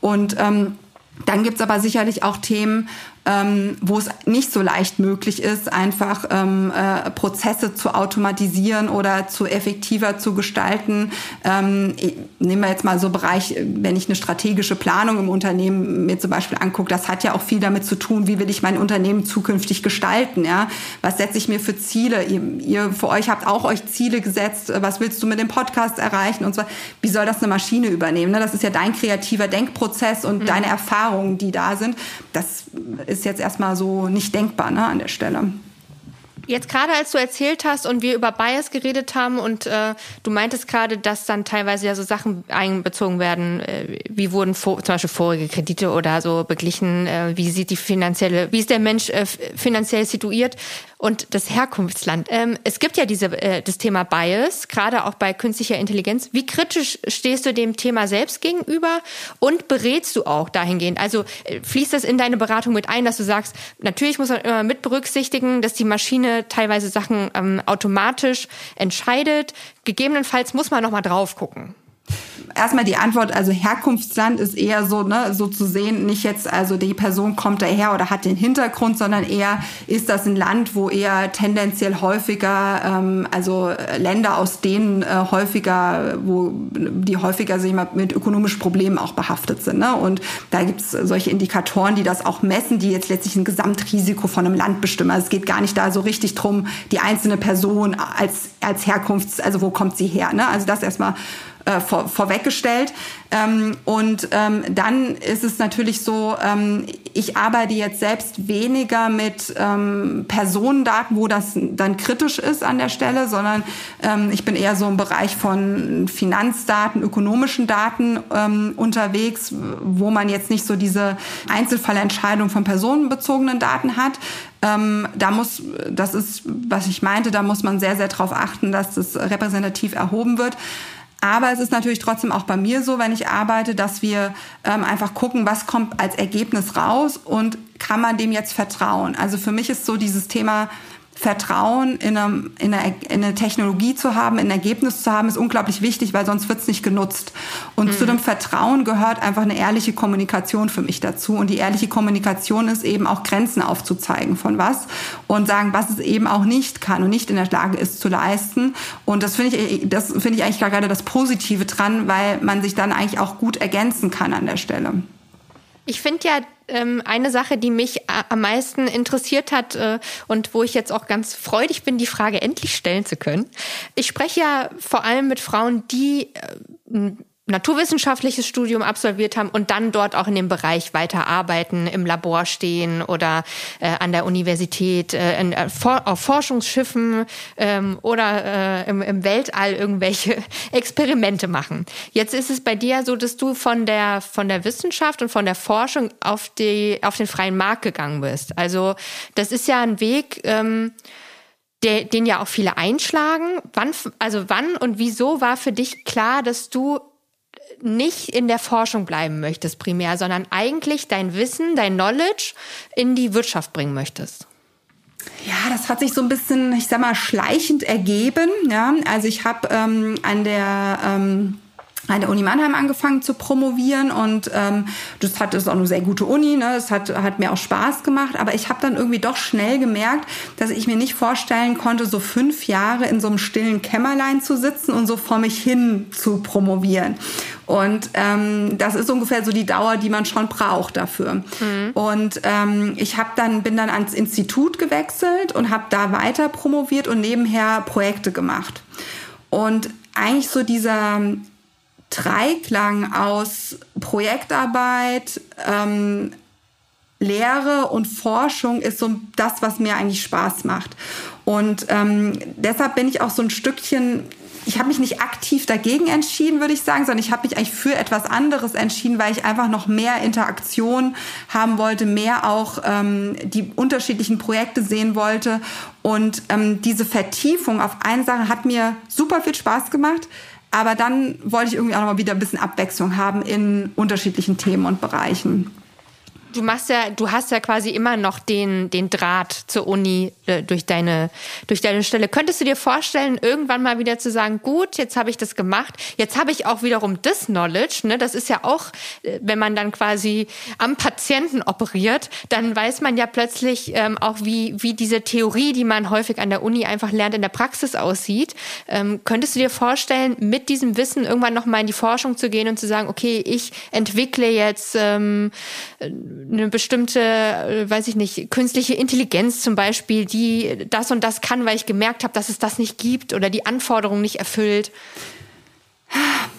Und ähm, dann gibt's aber sicherlich auch Themen, ähm, wo es nicht so leicht möglich ist, einfach ähm, äh, Prozesse zu automatisieren oder zu effektiver zu gestalten. Ähm, nehmen wir jetzt mal so Bereich, wenn ich eine strategische Planung im Unternehmen mir zum Beispiel angucke, das hat ja auch viel damit zu tun, wie will ich mein Unternehmen zukünftig gestalten. Ja? Was setze ich mir für Ziele? Ihr, ihr für euch habt auch euch Ziele gesetzt. Was willst du mit dem Podcast erreichen? Und zwar, wie soll das eine Maschine übernehmen? Ne? Das ist ja dein kreativer Denkprozess und mhm. deine Erfahrungen, die da sind. Das ist jetzt erstmal so nicht denkbar ne, an der Stelle. Jetzt gerade als du erzählt hast und wir über Bias geredet haben und äh, du meintest gerade, dass dann teilweise ja so Sachen einbezogen werden, äh, wie wurden vor, zum Beispiel vorige Kredite oder so beglichen, äh, wie sieht die finanzielle, wie ist der Mensch äh, finanziell situiert und das Herkunftsland. Ähm, es gibt ja diese äh, das Thema Bias, gerade auch bei künstlicher Intelligenz. Wie kritisch stehst du dem Thema selbst gegenüber und berätst du auch dahingehend? Also äh, fließt das in deine Beratung mit ein, dass du sagst, natürlich muss man immer mit berücksichtigen, dass die Maschine teilweise Sachen ähm, automatisch entscheidet. Gegebenenfalls muss man noch mal drauf gucken. Erstmal die Antwort, also Herkunftsland ist eher so, ne, so zu sehen, nicht jetzt, also die Person kommt daher oder hat den Hintergrund, sondern eher ist das ein Land, wo eher tendenziell häufiger, ähm, also Länder aus denen äh, häufiger, wo die häufiger sich mal mit ökonomischen Problemen auch behaftet sind. Ne? Und da gibt es solche Indikatoren, die das auch messen, die jetzt letztlich ein Gesamtrisiko von einem Land bestimmen. Also es geht gar nicht da so richtig drum, die einzelne Person als, als Herkunfts-, also wo kommt sie her. Ne? Also das erstmal äh, vor, vorweggestellt. Ähm, und ähm, dann ist es natürlich so, ähm, ich arbeite jetzt selbst weniger mit ähm, Personendaten, wo das dann kritisch ist an der Stelle, sondern ähm, ich bin eher so im Bereich von Finanzdaten, ökonomischen Daten ähm, unterwegs, wo man jetzt nicht so diese Einzelfallentscheidung von personenbezogenen Daten hat. Ähm, da muss, das ist, was ich meinte, da muss man sehr, sehr darauf achten, dass das repräsentativ erhoben wird. Aber es ist natürlich trotzdem auch bei mir so, wenn ich arbeite, dass wir ähm, einfach gucken, was kommt als Ergebnis raus und kann man dem jetzt vertrauen. Also für mich ist so dieses Thema Vertrauen in eine, in, eine, in eine Technologie zu haben, ein Ergebnis zu haben, ist unglaublich wichtig, weil sonst wird es nicht genutzt. Und mhm. zu dem Vertrauen gehört einfach eine ehrliche Kommunikation für mich dazu. Und die ehrliche Kommunikation ist eben auch Grenzen aufzuzeigen von was und sagen, was es eben auch nicht kann und nicht in der Lage ist zu leisten. Und das finde ich, das finde ich eigentlich gerade das Positive dran, weil man sich dann eigentlich auch gut ergänzen kann an der Stelle. Ich finde ja ähm, eine Sache, die mich am meisten interessiert hat äh, und wo ich jetzt auch ganz freudig bin, die Frage endlich stellen zu können. Ich spreche ja vor allem mit Frauen, die äh, naturwissenschaftliches Studium absolviert haben und dann dort auch in dem Bereich weiterarbeiten, im Labor stehen oder äh, an der Universität, äh, in, äh, auf Forschungsschiffen ähm, oder äh, im, im Weltall irgendwelche Experimente machen. Jetzt ist es bei dir so, dass du von der von der Wissenschaft und von der Forschung auf die auf den freien Markt gegangen bist. Also das ist ja ein Weg. Ähm, der, den ja auch viele einschlagen. Wann, also wann und wieso war für dich klar, dass du nicht in der Forschung bleiben möchtest primär, sondern eigentlich dein Wissen, dein Knowledge in die Wirtschaft bringen möchtest? Ja, das hat sich so ein bisschen, ich sag mal, schleichend ergeben. Ja, also ich habe ähm, an der ähm, an der Uni Mannheim angefangen zu promovieren und ähm, das hat das ist auch eine sehr gute Uni, ne? Das hat hat mir auch Spaß gemacht, aber ich habe dann irgendwie doch schnell gemerkt, dass ich mir nicht vorstellen konnte, so fünf Jahre in so einem stillen Kämmerlein zu sitzen und so vor mich hin zu promovieren. Und ähm, das ist ungefähr so die Dauer, die man schon braucht dafür. Mhm. Und ähm, ich habe dann bin dann ans Institut gewechselt und habe da weiter promoviert und nebenher Projekte gemacht. Und eigentlich so dieser Dreiklang aus Projektarbeit, ähm, Lehre und Forschung ist so das, was mir eigentlich Spaß macht. Und ähm, deshalb bin ich auch so ein Stückchen, ich habe mich nicht aktiv dagegen entschieden, würde ich sagen, sondern ich habe mich eigentlich für etwas anderes entschieden, weil ich einfach noch mehr Interaktion haben wollte, mehr auch ähm, die unterschiedlichen Projekte sehen wollte. Und ähm, diese Vertiefung auf eine Sache hat mir super viel Spaß gemacht. Aber dann wollte ich irgendwie auch noch mal wieder ein bisschen Abwechslung haben in unterschiedlichen Themen und Bereichen. Du machst ja, du hast ja quasi immer noch den, den Draht zur Uni äh, durch deine, durch deine Stelle. Könntest du dir vorstellen, irgendwann mal wieder zu sagen, gut, jetzt habe ich das gemacht, jetzt habe ich auch wiederum das Knowledge, ne? Das ist ja auch, äh, wenn man dann quasi am Patienten operiert, dann weiß man ja plötzlich ähm, auch, wie, wie diese Theorie, die man häufig an der Uni einfach lernt, in der Praxis aussieht. Ähm, könntest du dir vorstellen, mit diesem Wissen irgendwann nochmal in die Forschung zu gehen und zu sagen, okay, ich entwickle jetzt ähm, eine bestimmte, äh, weiß ich nicht, künstliche Intelligenz zum Beispiel, die das und das kann, weil ich gemerkt habe, dass es das nicht gibt oder die Anforderungen nicht erfüllt?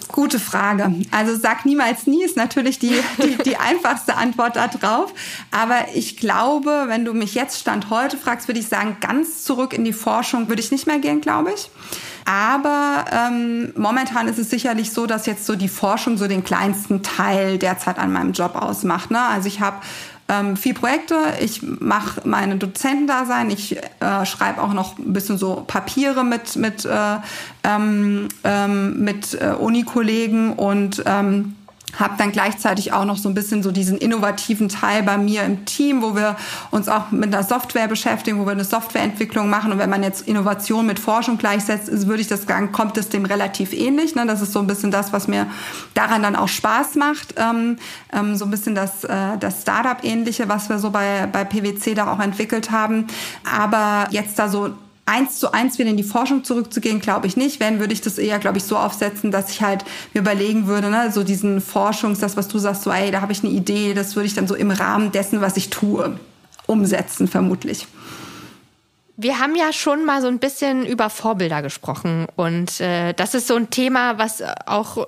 Gute Frage. Also sag niemals nie ist natürlich die, die, die einfachste Antwort darauf. Aber ich glaube, wenn du mich jetzt Stand heute fragst, würde ich sagen, ganz zurück in die Forschung würde ich nicht mehr gehen, glaube ich. Aber ähm, momentan ist es sicherlich so, dass jetzt so die Forschung so den kleinsten Teil derzeit an meinem Job ausmacht. Ne? Also ich habe ähm, viel Projekte, ich mache meine Dozentendasein, ich äh, schreibe auch noch ein bisschen so Papiere mit, mit, äh, ähm, ähm, mit äh, Unikollegen und ähm, habe dann gleichzeitig auch noch so ein bisschen so diesen innovativen Teil bei mir im Team, wo wir uns auch mit einer Software beschäftigen, wo wir eine Softwareentwicklung machen. Und wenn man jetzt Innovation mit Forschung gleichsetzt, würde ich das sagen, kommt es dem relativ ähnlich. Ne? Das ist so ein bisschen das, was mir daran dann auch Spaß macht. Ähm, ähm, so ein bisschen das, äh, das Startup-ähnliche, was wir so bei, bei PwC da auch entwickelt haben. Aber jetzt da so eins zu eins wieder in die Forschung zurückzugehen, glaube ich nicht. Wenn, würde ich das eher, glaube ich, so aufsetzen, dass ich halt mir überlegen würde, ne, so diesen Forschungs, das, was du sagst, so, ey, da habe ich eine Idee, das würde ich dann so im Rahmen dessen, was ich tue, umsetzen, vermutlich. Wir haben ja schon mal so ein bisschen über Vorbilder gesprochen und äh, das ist so ein Thema, was auch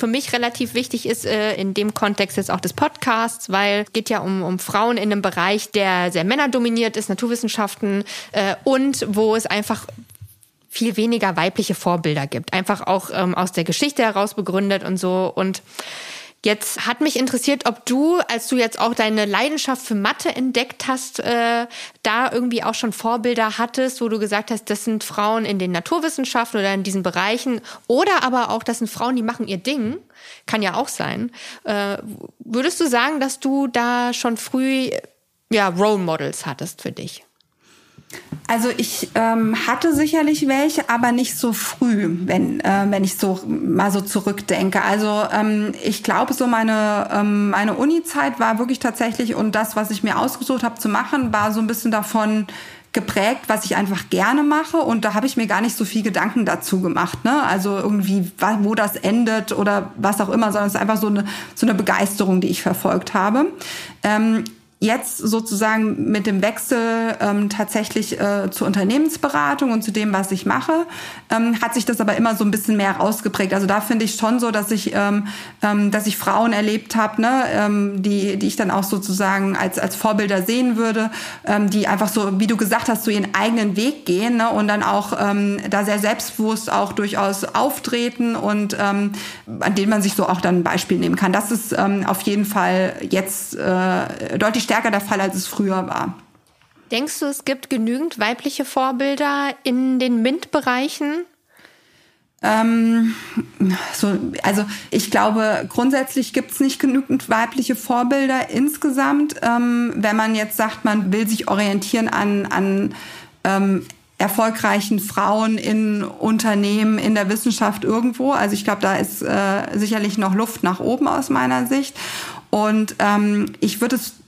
für mich relativ wichtig ist äh, in dem Kontext jetzt auch des Podcasts, weil es geht ja um, um Frauen in einem Bereich, der sehr männerdominiert ist, Naturwissenschaften äh, und wo es einfach viel weniger weibliche Vorbilder gibt. Einfach auch ähm, aus der Geschichte heraus begründet und so. Und Jetzt hat mich interessiert, ob du, als du jetzt auch deine Leidenschaft für Mathe entdeckt hast, äh, da irgendwie auch schon Vorbilder hattest, wo du gesagt hast, das sind Frauen in den Naturwissenschaften oder in diesen Bereichen, oder aber auch, das sind Frauen, die machen ihr Ding, kann ja auch sein. Äh, würdest du sagen, dass du da schon früh ja Role Models hattest für dich? Also ich ähm, hatte sicherlich welche, aber nicht so früh, wenn, äh, wenn ich so mal so zurückdenke. Also ähm, ich glaube, so meine, ähm, meine Uni-Zeit war wirklich tatsächlich und das, was ich mir ausgesucht habe zu machen, war so ein bisschen davon geprägt, was ich einfach gerne mache und da habe ich mir gar nicht so viel Gedanken dazu gemacht, ne? Also irgendwie, wo das endet oder was auch immer, sondern es ist einfach so eine so eine Begeisterung, die ich verfolgt habe. Ähm, jetzt sozusagen mit dem Wechsel ähm, tatsächlich äh, zur Unternehmensberatung und zu dem, was ich mache, ähm, hat sich das aber immer so ein bisschen mehr ausgeprägt. Also da finde ich schon so, dass ich, ähm, ähm, dass ich Frauen erlebt habe, ne, ähm, die, die ich dann auch sozusagen als, als Vorbilder sehen würde, ähm, die einfach so, wie du gesagt hast, so ihren eigenen Weg gehen ne, und dann auch ähm, da sehr selbstbewusst auch durchaus auftreten und ähm, an denen man sich so auch dann ein Beispiel nehmen kann. Das ist ähm, auf jeden Fall jetzt äh, deutlich stärker der Fall, als es früher war. Denkst du, es gibt genügend weibliche Vorbilder in den MINT-Bereichen? Ähm, so, also ich glaube, grundsätzlich gibt es nicht genügend weibliche Vorbilder insgesamt. Ähm, wenn man jetzt sagt, man will sich orientieren an, an ähm, erfolgreichen Frauen in Unternehmen, in der Wissenschaft irgendwo. Also ich glaube, da ist äh, sicherlich noch Luft nach oben aus meiner Sicht. Und ähm, ich würde es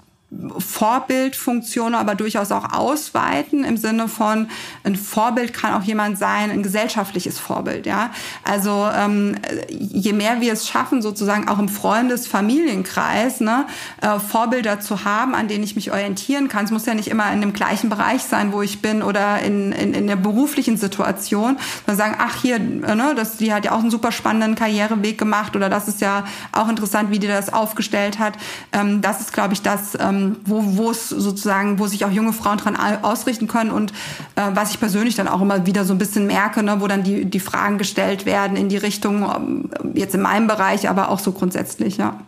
Vorbildfunktion aber durchaus auch ausweiten im Sinne von ein Vorbild kann auch jemand sein, ein gesellschaftliches Vorbild, ja. Also ähm, je mehr wir es schaffen, sozusagen auch im Freundes-, Familienkreis, ne, äh, Vorbilder zu haben, an denen ich mich orientieren kann. Es muss ja nicht immer in dem gleichen Bereich sein, wo ich bin oder in, in, in der beruflichen Situation, sondern sagen, ach hier, äh, ne, das, die hat ja auch einen super spannenden Karriereweg gemacht oder das ist ja auch interessant, wie die das aufgestellt hat. Ähm, das ist, glaube ich, das, ähm, ähm, wo, es sozusagen, wo sich auch junge Frauen dran ausrichten können und äh, was ich persönlich dann auch immer wieder so ein bisschen merke, ne, wo dann die, die Fragen gestellt werden in die Richtung, ähm, jetzt in meinem Bereich, aber auch so grundsätzlich, ja.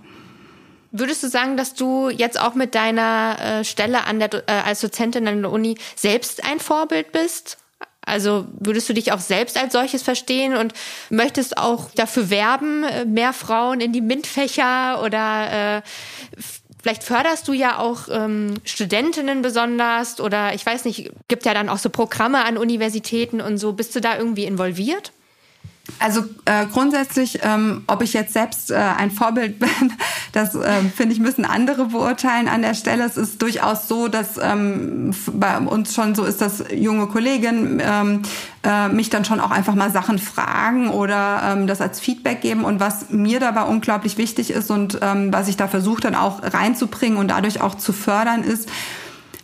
Würdest du sagen, dass du jetzt auch mit deiner äh, Stelle an der, äh, als Dozentin an der Uni selbst ein Vorbild bist? Also würdest du dich auch selbst als solches verstehen und möchtest auch dafür werben, äh, mehr Frauen in die MINT-Fächer oder äh, Vielleicht förderst du ja auch ähm, Studentinnen besonders oder ich weiß nicht, gibt ja dann auch so Programme an Universitäten und so. Bist du da irgendwie involviert? Also äh, grundsätzlich, ähm, ob ich jetzt selbst äh, ein Vorbild bin, das äh, finde ich müssen andere beurteilen an der Stelle. Es ist durchaus so, dass ähm, bei uns schon so ist, dass junge Kolleginnen ähm, äh, mich dann schon auch einfach mal Sachen fragen oder ähm, das als Feedback geben. Und was mir dabei unglaublich wichtig ist und ähm, was ich da versuche dann auch reinzubringen und dadurch auch zu fördern, ist,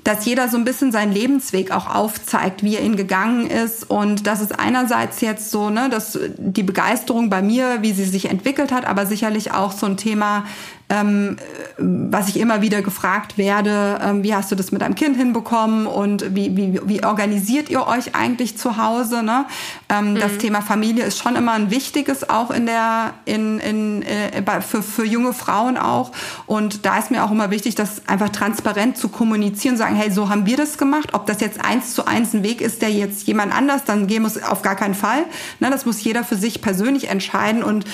dass jeder so ein bisschen seinen Lebensweg auch aufzeigt, wie er ihn gegangen ist. Und das ist einerseits jetzt so, ne, dass die Begeisterung bei mir, wie sie sich entwickelt hat, aber sicherlich auch so ein Thema, ähm, was ich immer wieder gefragt werde, ähm, wie hast du das mit deinem Kind hinbekommen und wie, wie, wie organisiert ihr euch eigentlich zu Hause? Ne? Ähm, mhm. Das Thema Familie ist schon immer ein wichtiges, auch in der, in, in, äh, für, für junge Frauen auch. Und da ist mir auch immer wichtig, das einfach transparent zu kommunizieren, sagen, hey, so haben wir das gemacht. Ob das jetzt eins zu eins ein Weg ist, der jetzt jemand anders dann gehen muss, auf gar keinen Fall. Ne? Das muss jeder für sich persönlich entscheiden und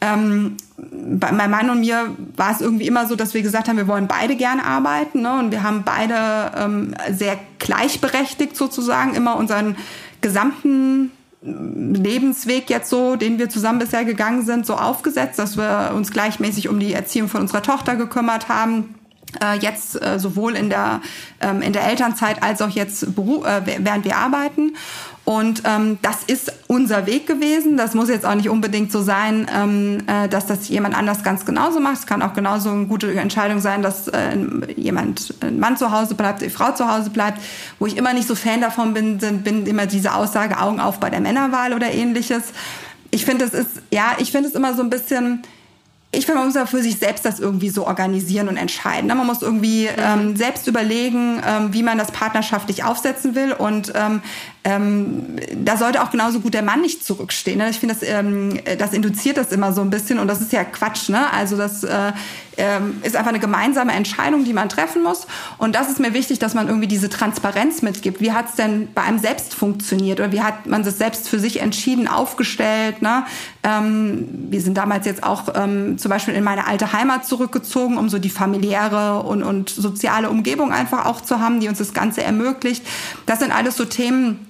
ähm, bei meinem Mann und mir war es irgendwie immer so, dass wir gesagt haben, wir wollen beide gerne arbeiten. Ne? Und wir haben beide ähm, sehr gleichberechtigt sozusagen immer unseren gesamten Lebensweg jetzt so, den wir zusammen bisher gegangen sind, so aufgesetzt, dass wir uns gleichmäßig um die Erziehung von unserer Tochter gekümmert haben äh, jetzt äh, sowohl in der, ähm, in der Elternzeit als auch jetzt äh, während wir arbeiten. Und ähm, das ist unser Weg gewesen. Das muss jetzt auch nicht unbedingt so sein, ähm, äh, dass das jemand anders ganz genauso macht. Es kann auch genauso eine gute Entscheidung sein, dass äh, jemand, ein Mann zu Hause bleibt, die Frau zu Hause bleibt. Wo ich immer nicht so Fan davon bin, sind, bin immer diese Aussage Augen auf bei der Männerwahl oder ähnliches. Ich finde, es ist, ja, ich finde es immer so ein bisschen, ich finde, man muss ja für sich selbst das irgendwie so organisieren und entscheiden. Ne? Man muss irgendwie ähm, selbst überlegen, ähm, wie man das partnerschaftlich aufsetzen will. Und ähm, ähm, da sollte auch genauso gut der Mann nicht zurückstehen. Ne? Ich finde, das, ähm, das induziert das immer so ein bisschen und das ist ja Quatsch. Ne? Also das äh, ähm, ist einfach eine gemeinsame Entscheidung, die man treffen muss. Und das ist mir wichtig, dass man irgendwie diese Transparenz mitgibt. Wie hat es denn bei einem selbst funktioniert oder wie hat man das selbst für sich entschieden, aufgestellt? Ne? Ähm, wir sind damals jetzt auch ähm, zum Beispiel in meine alte Heimat zurückgezogen, um so die familiäre und, und soziale Umgebung einfach auch zu haben, die uns das Ganze ermöglicht. Das sind alles so Themen,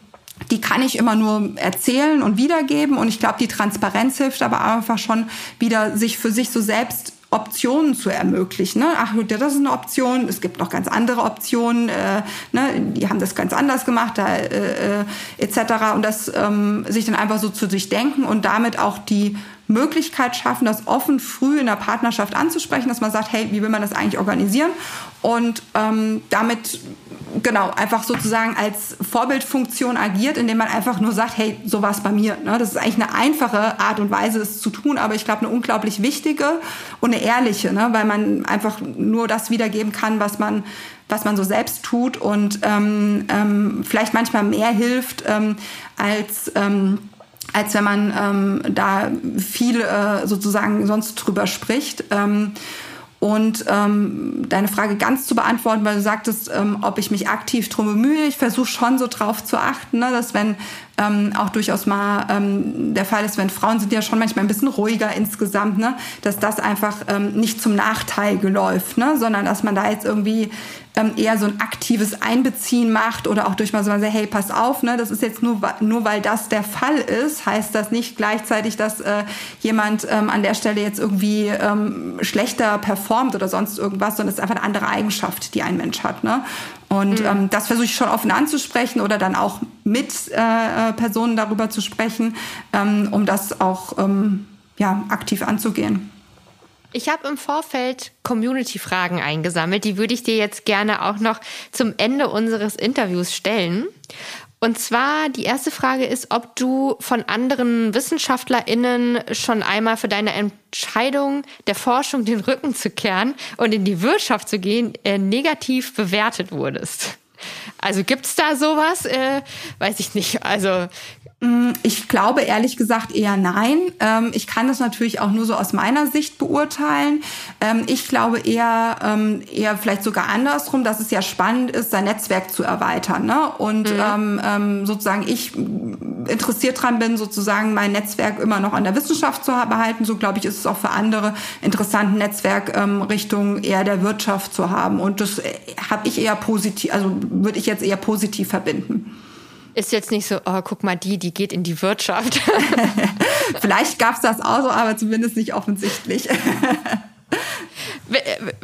die kann ich immer nur erzählen und wiedergeben. Und ich glaube, die Transparenz hilft aber einfach schon wieder, sich für sich so selbst Optionen zu ermöglichen. Ne? Ach, das ist eine Option, es gibt noch ganz andere Optionen, äh, ne? die haben das ganz anders gemacht, da, äh, äh, etc. Und das ähm, sich dann einfach so zu durchdenken und damit auch die Möglichkeit schaffen, das offen früh in der Partnerschaft anzusprechen, dass man sagt, hey, wie will man das eigentlich organisieren? Und ähm, damit genau einfach sozusagen als Vorbildfunktion agiert, indem man einfach nur sagt, hey, so war es bei mir. Ne? Das ist eigentlich eine einfache Art und Weise, es zu tun, aber ich glaube eine unglaublich wichtige und eine ehrliche, ne? weil man einfach nur das wiedergeben kann, was man was man so selbst tut und ähm, ähm, vielleicht manchmal mehr hilft ähm, als ähm, als wenn man ähm, da viel äh, sozusagen sonst drüber spricht. Und ähm, deine Frage ganz zu beantworten, weil du sagtest, ähm, ob ich mich aktiv drum bemühe. Ich versuche schon so drauf zu achten, ne, dass wenn ähm, auch durchaus mal ähm, der Fall ist, wenn Frauen sind ja schon manchmal ein bisschen ruhiger insgesamt, ne, dass das einfach ähm, nicht zum Nachteil geläuft, ne, sondern dass man da jetzt irgendwie ähm, eher so ein aktives Einbeziehen macht oder auch durch mal so sagt, hey, pass auf, ne, das ist jetzt nur, nur weil das der Fall ist, heißt das nicht gleichzeitig, dass äh, jemand ähm, an der Stelle jetzt irgendwie ähm, schlechter performt oder sonst irgendwas, sondern es ist einfach eine andere Eigenschaft, die ein Mensch hat. Ne? Und mhm. ähm, das versuche ich schon offen anzusprechen oder dann auch mit äh, äh Personen darüber zu sprechen, ähm, um das auch ähm, ja, aktiv anzugehen. Ich habe im Vorfeld Community-Fragen eingesammelt. Die würde ich dir jetzt gerne auch noch zum Ende unseres Interviews stellen. Und zwar die erste Frage ist, ob du von anderen WissenschaftlerInnen schon einmal für deine Entscheidung der Forschung den Rücken zu kehren und in die Wirtschaft zu gehen, äh, negativ bewertet wurdest. Also gibt's da sowas? Äh, weiß ich nicht. Also ich glaube ehrlich gesagt eher nein. Ähm, ich kann das natürlich auch nur so aus meiner Sicht beurteilen. Ähm, ich glaube eher, ähm, eher vielleicht sogar andersrum, dass es ja spannend ist, sein Netzwerk zu erweitern. Ne? Und mhm. sozusagen ich interessiert dran bin, sozusagen mein Netzwerk immer noch an der Wissenschaft zu behalten. So glaube ich, ist es auch für andere interessant, ein Netzwerk Richtung eher der Wirtschaft zu haben. Und das äh, habe ich eher positiv, also würde ich jetzt eher positiv verbinden ist jetzt nicht so, oh, guck mal, die, die geht in die Wirtschaft. Vielleicht gab es das auch so, aber zumindest nicht offensichtlich.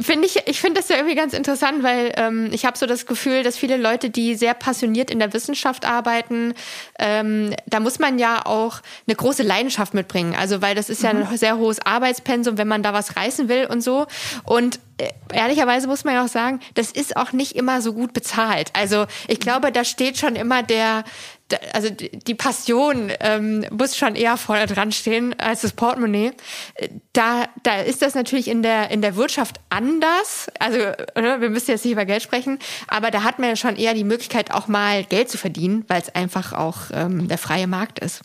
Finde ich, ich finde das ja irgendwie ganz interessant, weil ähm, ich habe so das Gefühl, dass viele Leute, die sehr passioniert in der Wissenschaft arbeiten, ähm, da muss man ja auch eine große Leidenschaft mitbringen. Also weil das ist ja mhm. ein sehr hohes Arbeitspensum, wenn man da was reißen will und so. Und äh, ehrlicherweise muss man ja auch sagen, das ist auch nicht immer so gut bezahlt. Also ich glaube, da steht schon immer der, also die Passion ähm, muss schon eher vorne dran stehen als das Portemonnaie. Da, da ist das natürlich in der, in der Wirtschaft anders. Also ne, wir müssen jetzt nicht über Geld sprechen, aber da hat man ja schon eher die Möglichkeit, auch mal Geld zu verdienen, weil es einfach auch ähm, der freie Markt ist.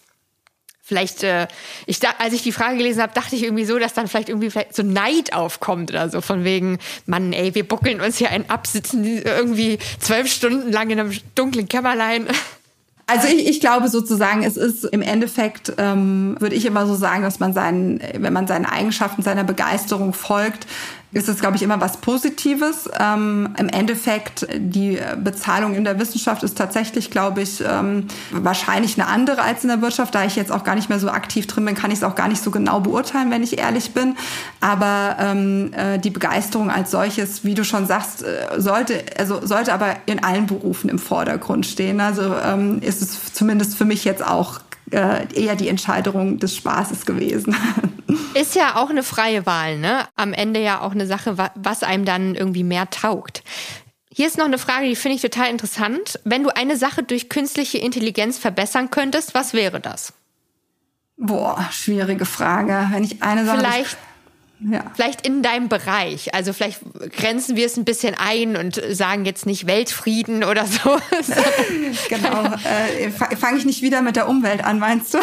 Vielleicht, äh, ich da, als ich die Frage gelesen habe, dachte ich irgendwie so, dass dann vielleicht irgendwie vielleicht so Neid aufkommt oder so, von wegen, Mann, ey, wir buckeln uns hier ein ab, sitzen irgendwie zwölf Stunden lang in einem dunklen Kämmerlein. Also ich, ich glaube sozusagen, es ist im Endeffekt, ähm, würde ich immer so sagen, dass man seinen, wenn man seinen Eigenschaften, seiner Begeisterung folgt, ist es, glaube ich, immer was Positives. Ähm, Im Endeffekt, die Bezahlung in der Wissenschaft ist tatsächlich, glaube ich, ähm, wahrscheinlich eine andere als in der Wirtschaft. Da ich jetzt auch gar nicht mehr so aktiv drin bin, kann ich es auch gar nicht so genau beurteilen, wenn ich ehrlich bin. Aber ähm, äh, die Begeisterung als solches, wie du schon sagst, äh, sollte, also sollte aber in allen Berufen im Vordergrund stehen. Also ähm, ist es zumindest für mich jetzt auch äh, eher die Entscheidung des Spaßes gewesen. Ist ja auch eine freie Wahl, ne? Am Ende ja auch eine Sache, was einem dann irgendwie mehr taugt. Hier ist noch eine Frage, die finde ich total interessant. Wenn du eine Sache durch künstliche Intelligenz verbessern könntest, was wäre das? Boah, schwierige Frage. Wenn ich eine Sache Vielleicht ja. Vielleicht in deinem Bereich. Also vielleicht grenzen wir es ein bisschen ein und sagen jetzt nicht Weltfrieden oder so. genau. Äh, Fange ich nicht wieder mit der Umwelt an, meinst du?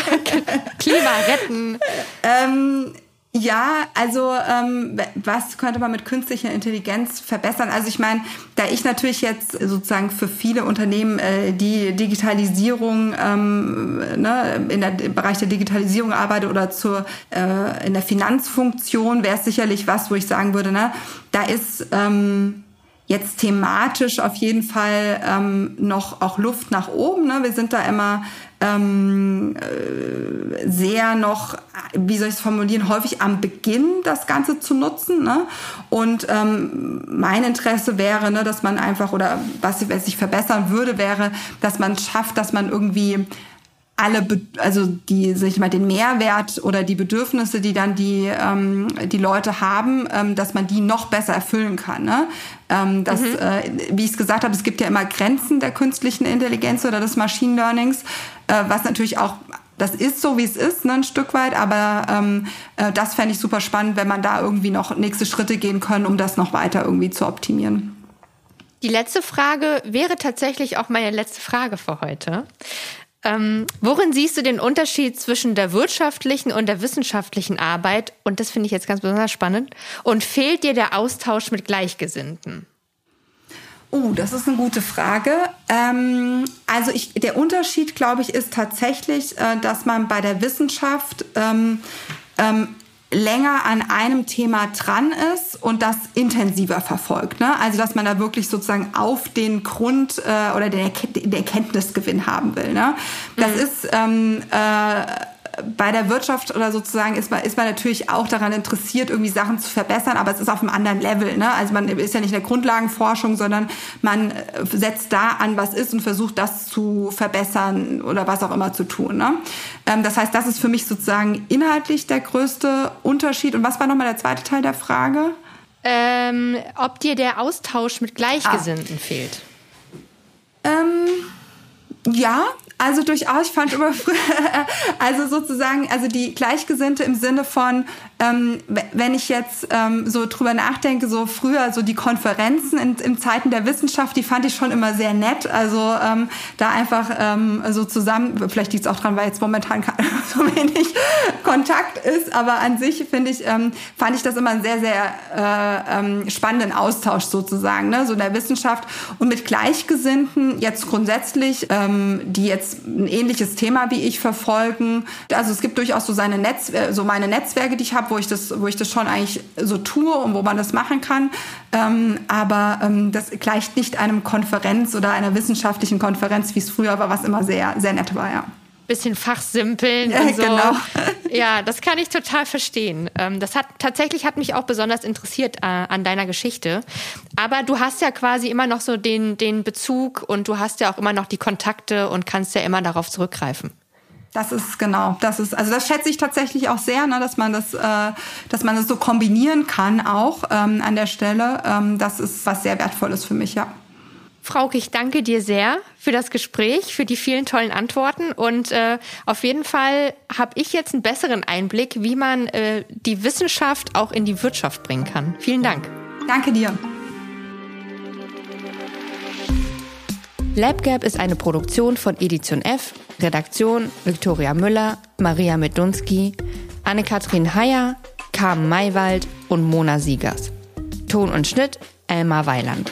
Klima retten. Ähm, ja, also ähm, was könnte man mit künstlicher Intelligenz verbessern? Also ich meine, da ich natürlich jetzt sozusagen für viele Unternehmen äh, die Digitalisierung ähm, ne, in der im Bereich der Digitalisierung arbeite oder zur äh, in der Finanzfunktion wäre es sicherlich was, wo ich sagen würde, ne, da ist ähm, jetzt thematisch auf jeden Fall ähm, noch auch Luft nach oben. Ne? Wir sind da immer ähm, äh, sehr noch, wie soll ich es formulieren, häufig am Beginn das Ganze zu nutzen. Ne? Und ähm, mein Interesse wäre, ne, dass man einfach, oder was, was ich verbessern würde, wäre, dass man schafft, dass man irgendwie alle, also die, sag ich mal, den Mehrwert oder die Bedürfnisse, die dann die, ähm, die Leute haben, ähm, dass man die noch besser erfüllen kann. Ne? Ähm, das, mhm. äh, wie ich es gesagt habe, es gibt ja immer Grenzen der künstlichen Intelligenz oder des Machine Learnings, äh, was natürlich auch das ist so, wie es ist, ne, ein Stück weit, aber ähm, äh, das fände ich super spannend, wenn man da irgendwie noch nächste Schritte gehen können, um das noch weiter irgendwie zu optimieren. Die letzte Frage wäre tatsächlich auch meine letzte Frage für heute. Ähm, worin siehst du den Unterschied zwischen der wirtschaftlichen und der wissenschaftlichen Arbeit? Und das finde ich jetzt ganz besonders spannend. Und fehlt dir der Austausch mit Gleichgesinnten? Oh, das ist eine gute Frage. Ähm, also ich, der Unterschied, glaube ich, ist tatsächlich, äh, dass man bei der Wissenschaft ähm, ähm, länger an einem Thema dran ist und das intensiver verfolgt. Ne? Also dass man da wirklich sozusagen auf den Grund äh, oder den, Erkennt den Erkenntnisgewinn haben will. Ne? Das mhm. ist ähm, äh, bei der Wirtschaft oder sozusagen ist man, ist man natürlich auch daran interessiert, irgendwie Sachen zu verbessern, aber es ist auf einem anderen Level. Ne? Also man ist ja nicht in der Grundlagenforschung, sondern man äh, setzt da an, was ist und versucht, das zu verbessern oder was auch immer zu tun. Ne? Ähm, das heißt, das ist für mich sozusagen inhaltlich der größte Unterschied. Und was war nochmal der zweite Teil der Frage? Ähm, ob dir der Austausch mit Gleichgesinnten ah. fehlt. Ähm, ja, also durchaus, ich fand immer früher, also sozusagen, also die Gleichgesinnte im Sinne von, ähm, wenn ich jetzt ähm, so drüber nachdenke, so früher, so die Konferenzen in, in Zeiten der Wissenschaft, die fand ich schon immer sehr nett. Also ähm, da einfach ähm, so zusammen, vielleicht liegt es auch dran, weil jetzt momentan so wenig Kontakt ist, aber an sich finde ich, ähm, fand ich das immer einen sehr, sehr äh, ähm, spannenden Austausch sozusagen, ne? so in der Wissenschaft und mit Gleichgesinnten jetzt grundsätzlich, die jetzt ein ähnliches Thema wie ich verfolgen. Also es gibt durchaus so seine Netz, äh, so meine Netzwerke, die ich habe, wo ich das, wo ich das schon eigentlich so tue und wo man das machen kann. Ähm, aber ähm, das gleicht nicht einem Konferenz oder einer wissenschaftlichen Konferenz, wie es früher war, was immer sehr, sehr nett war, ja bisschen fachsimpeln ja, und so. Genau. Ja, das kann ich total verstehen. Ähm, das hat tatsächlich hat mich auch besonders interessiert äh, an deiner Geschichte. Aber du hast ja quasi immer noch so den, den Bezug und du hast ja auch immer noch die Kontakte und kannst ja immer darauf zurückgreifen. Das ist genau, das ist also das schätze ich tatsächlich auch sehr, ne, dass man das, äh, dass man das so kombinieren kann auch ähm, an der Stelle. Ähm, das ist was sehr wertvolles für mich, ja. Frauke, ich danke dir sehr für das Gespräch, für die vielen tollen Antworten und äh, auf jeden Fall habe ich jetzt einen besseren Einblick, wie man äh, die Wissenschaft auch in die Wirtschaft bringen kann. Vielen Dank. Danke dir. LabGap ist eine Produktion von Edition F, Redaktion Viktoria Müller, Maria Medunski, Anne-Kathrin Heyer, Carmen Maywald und Mona Siegers. Ton und Schnitt Elmar Weiland.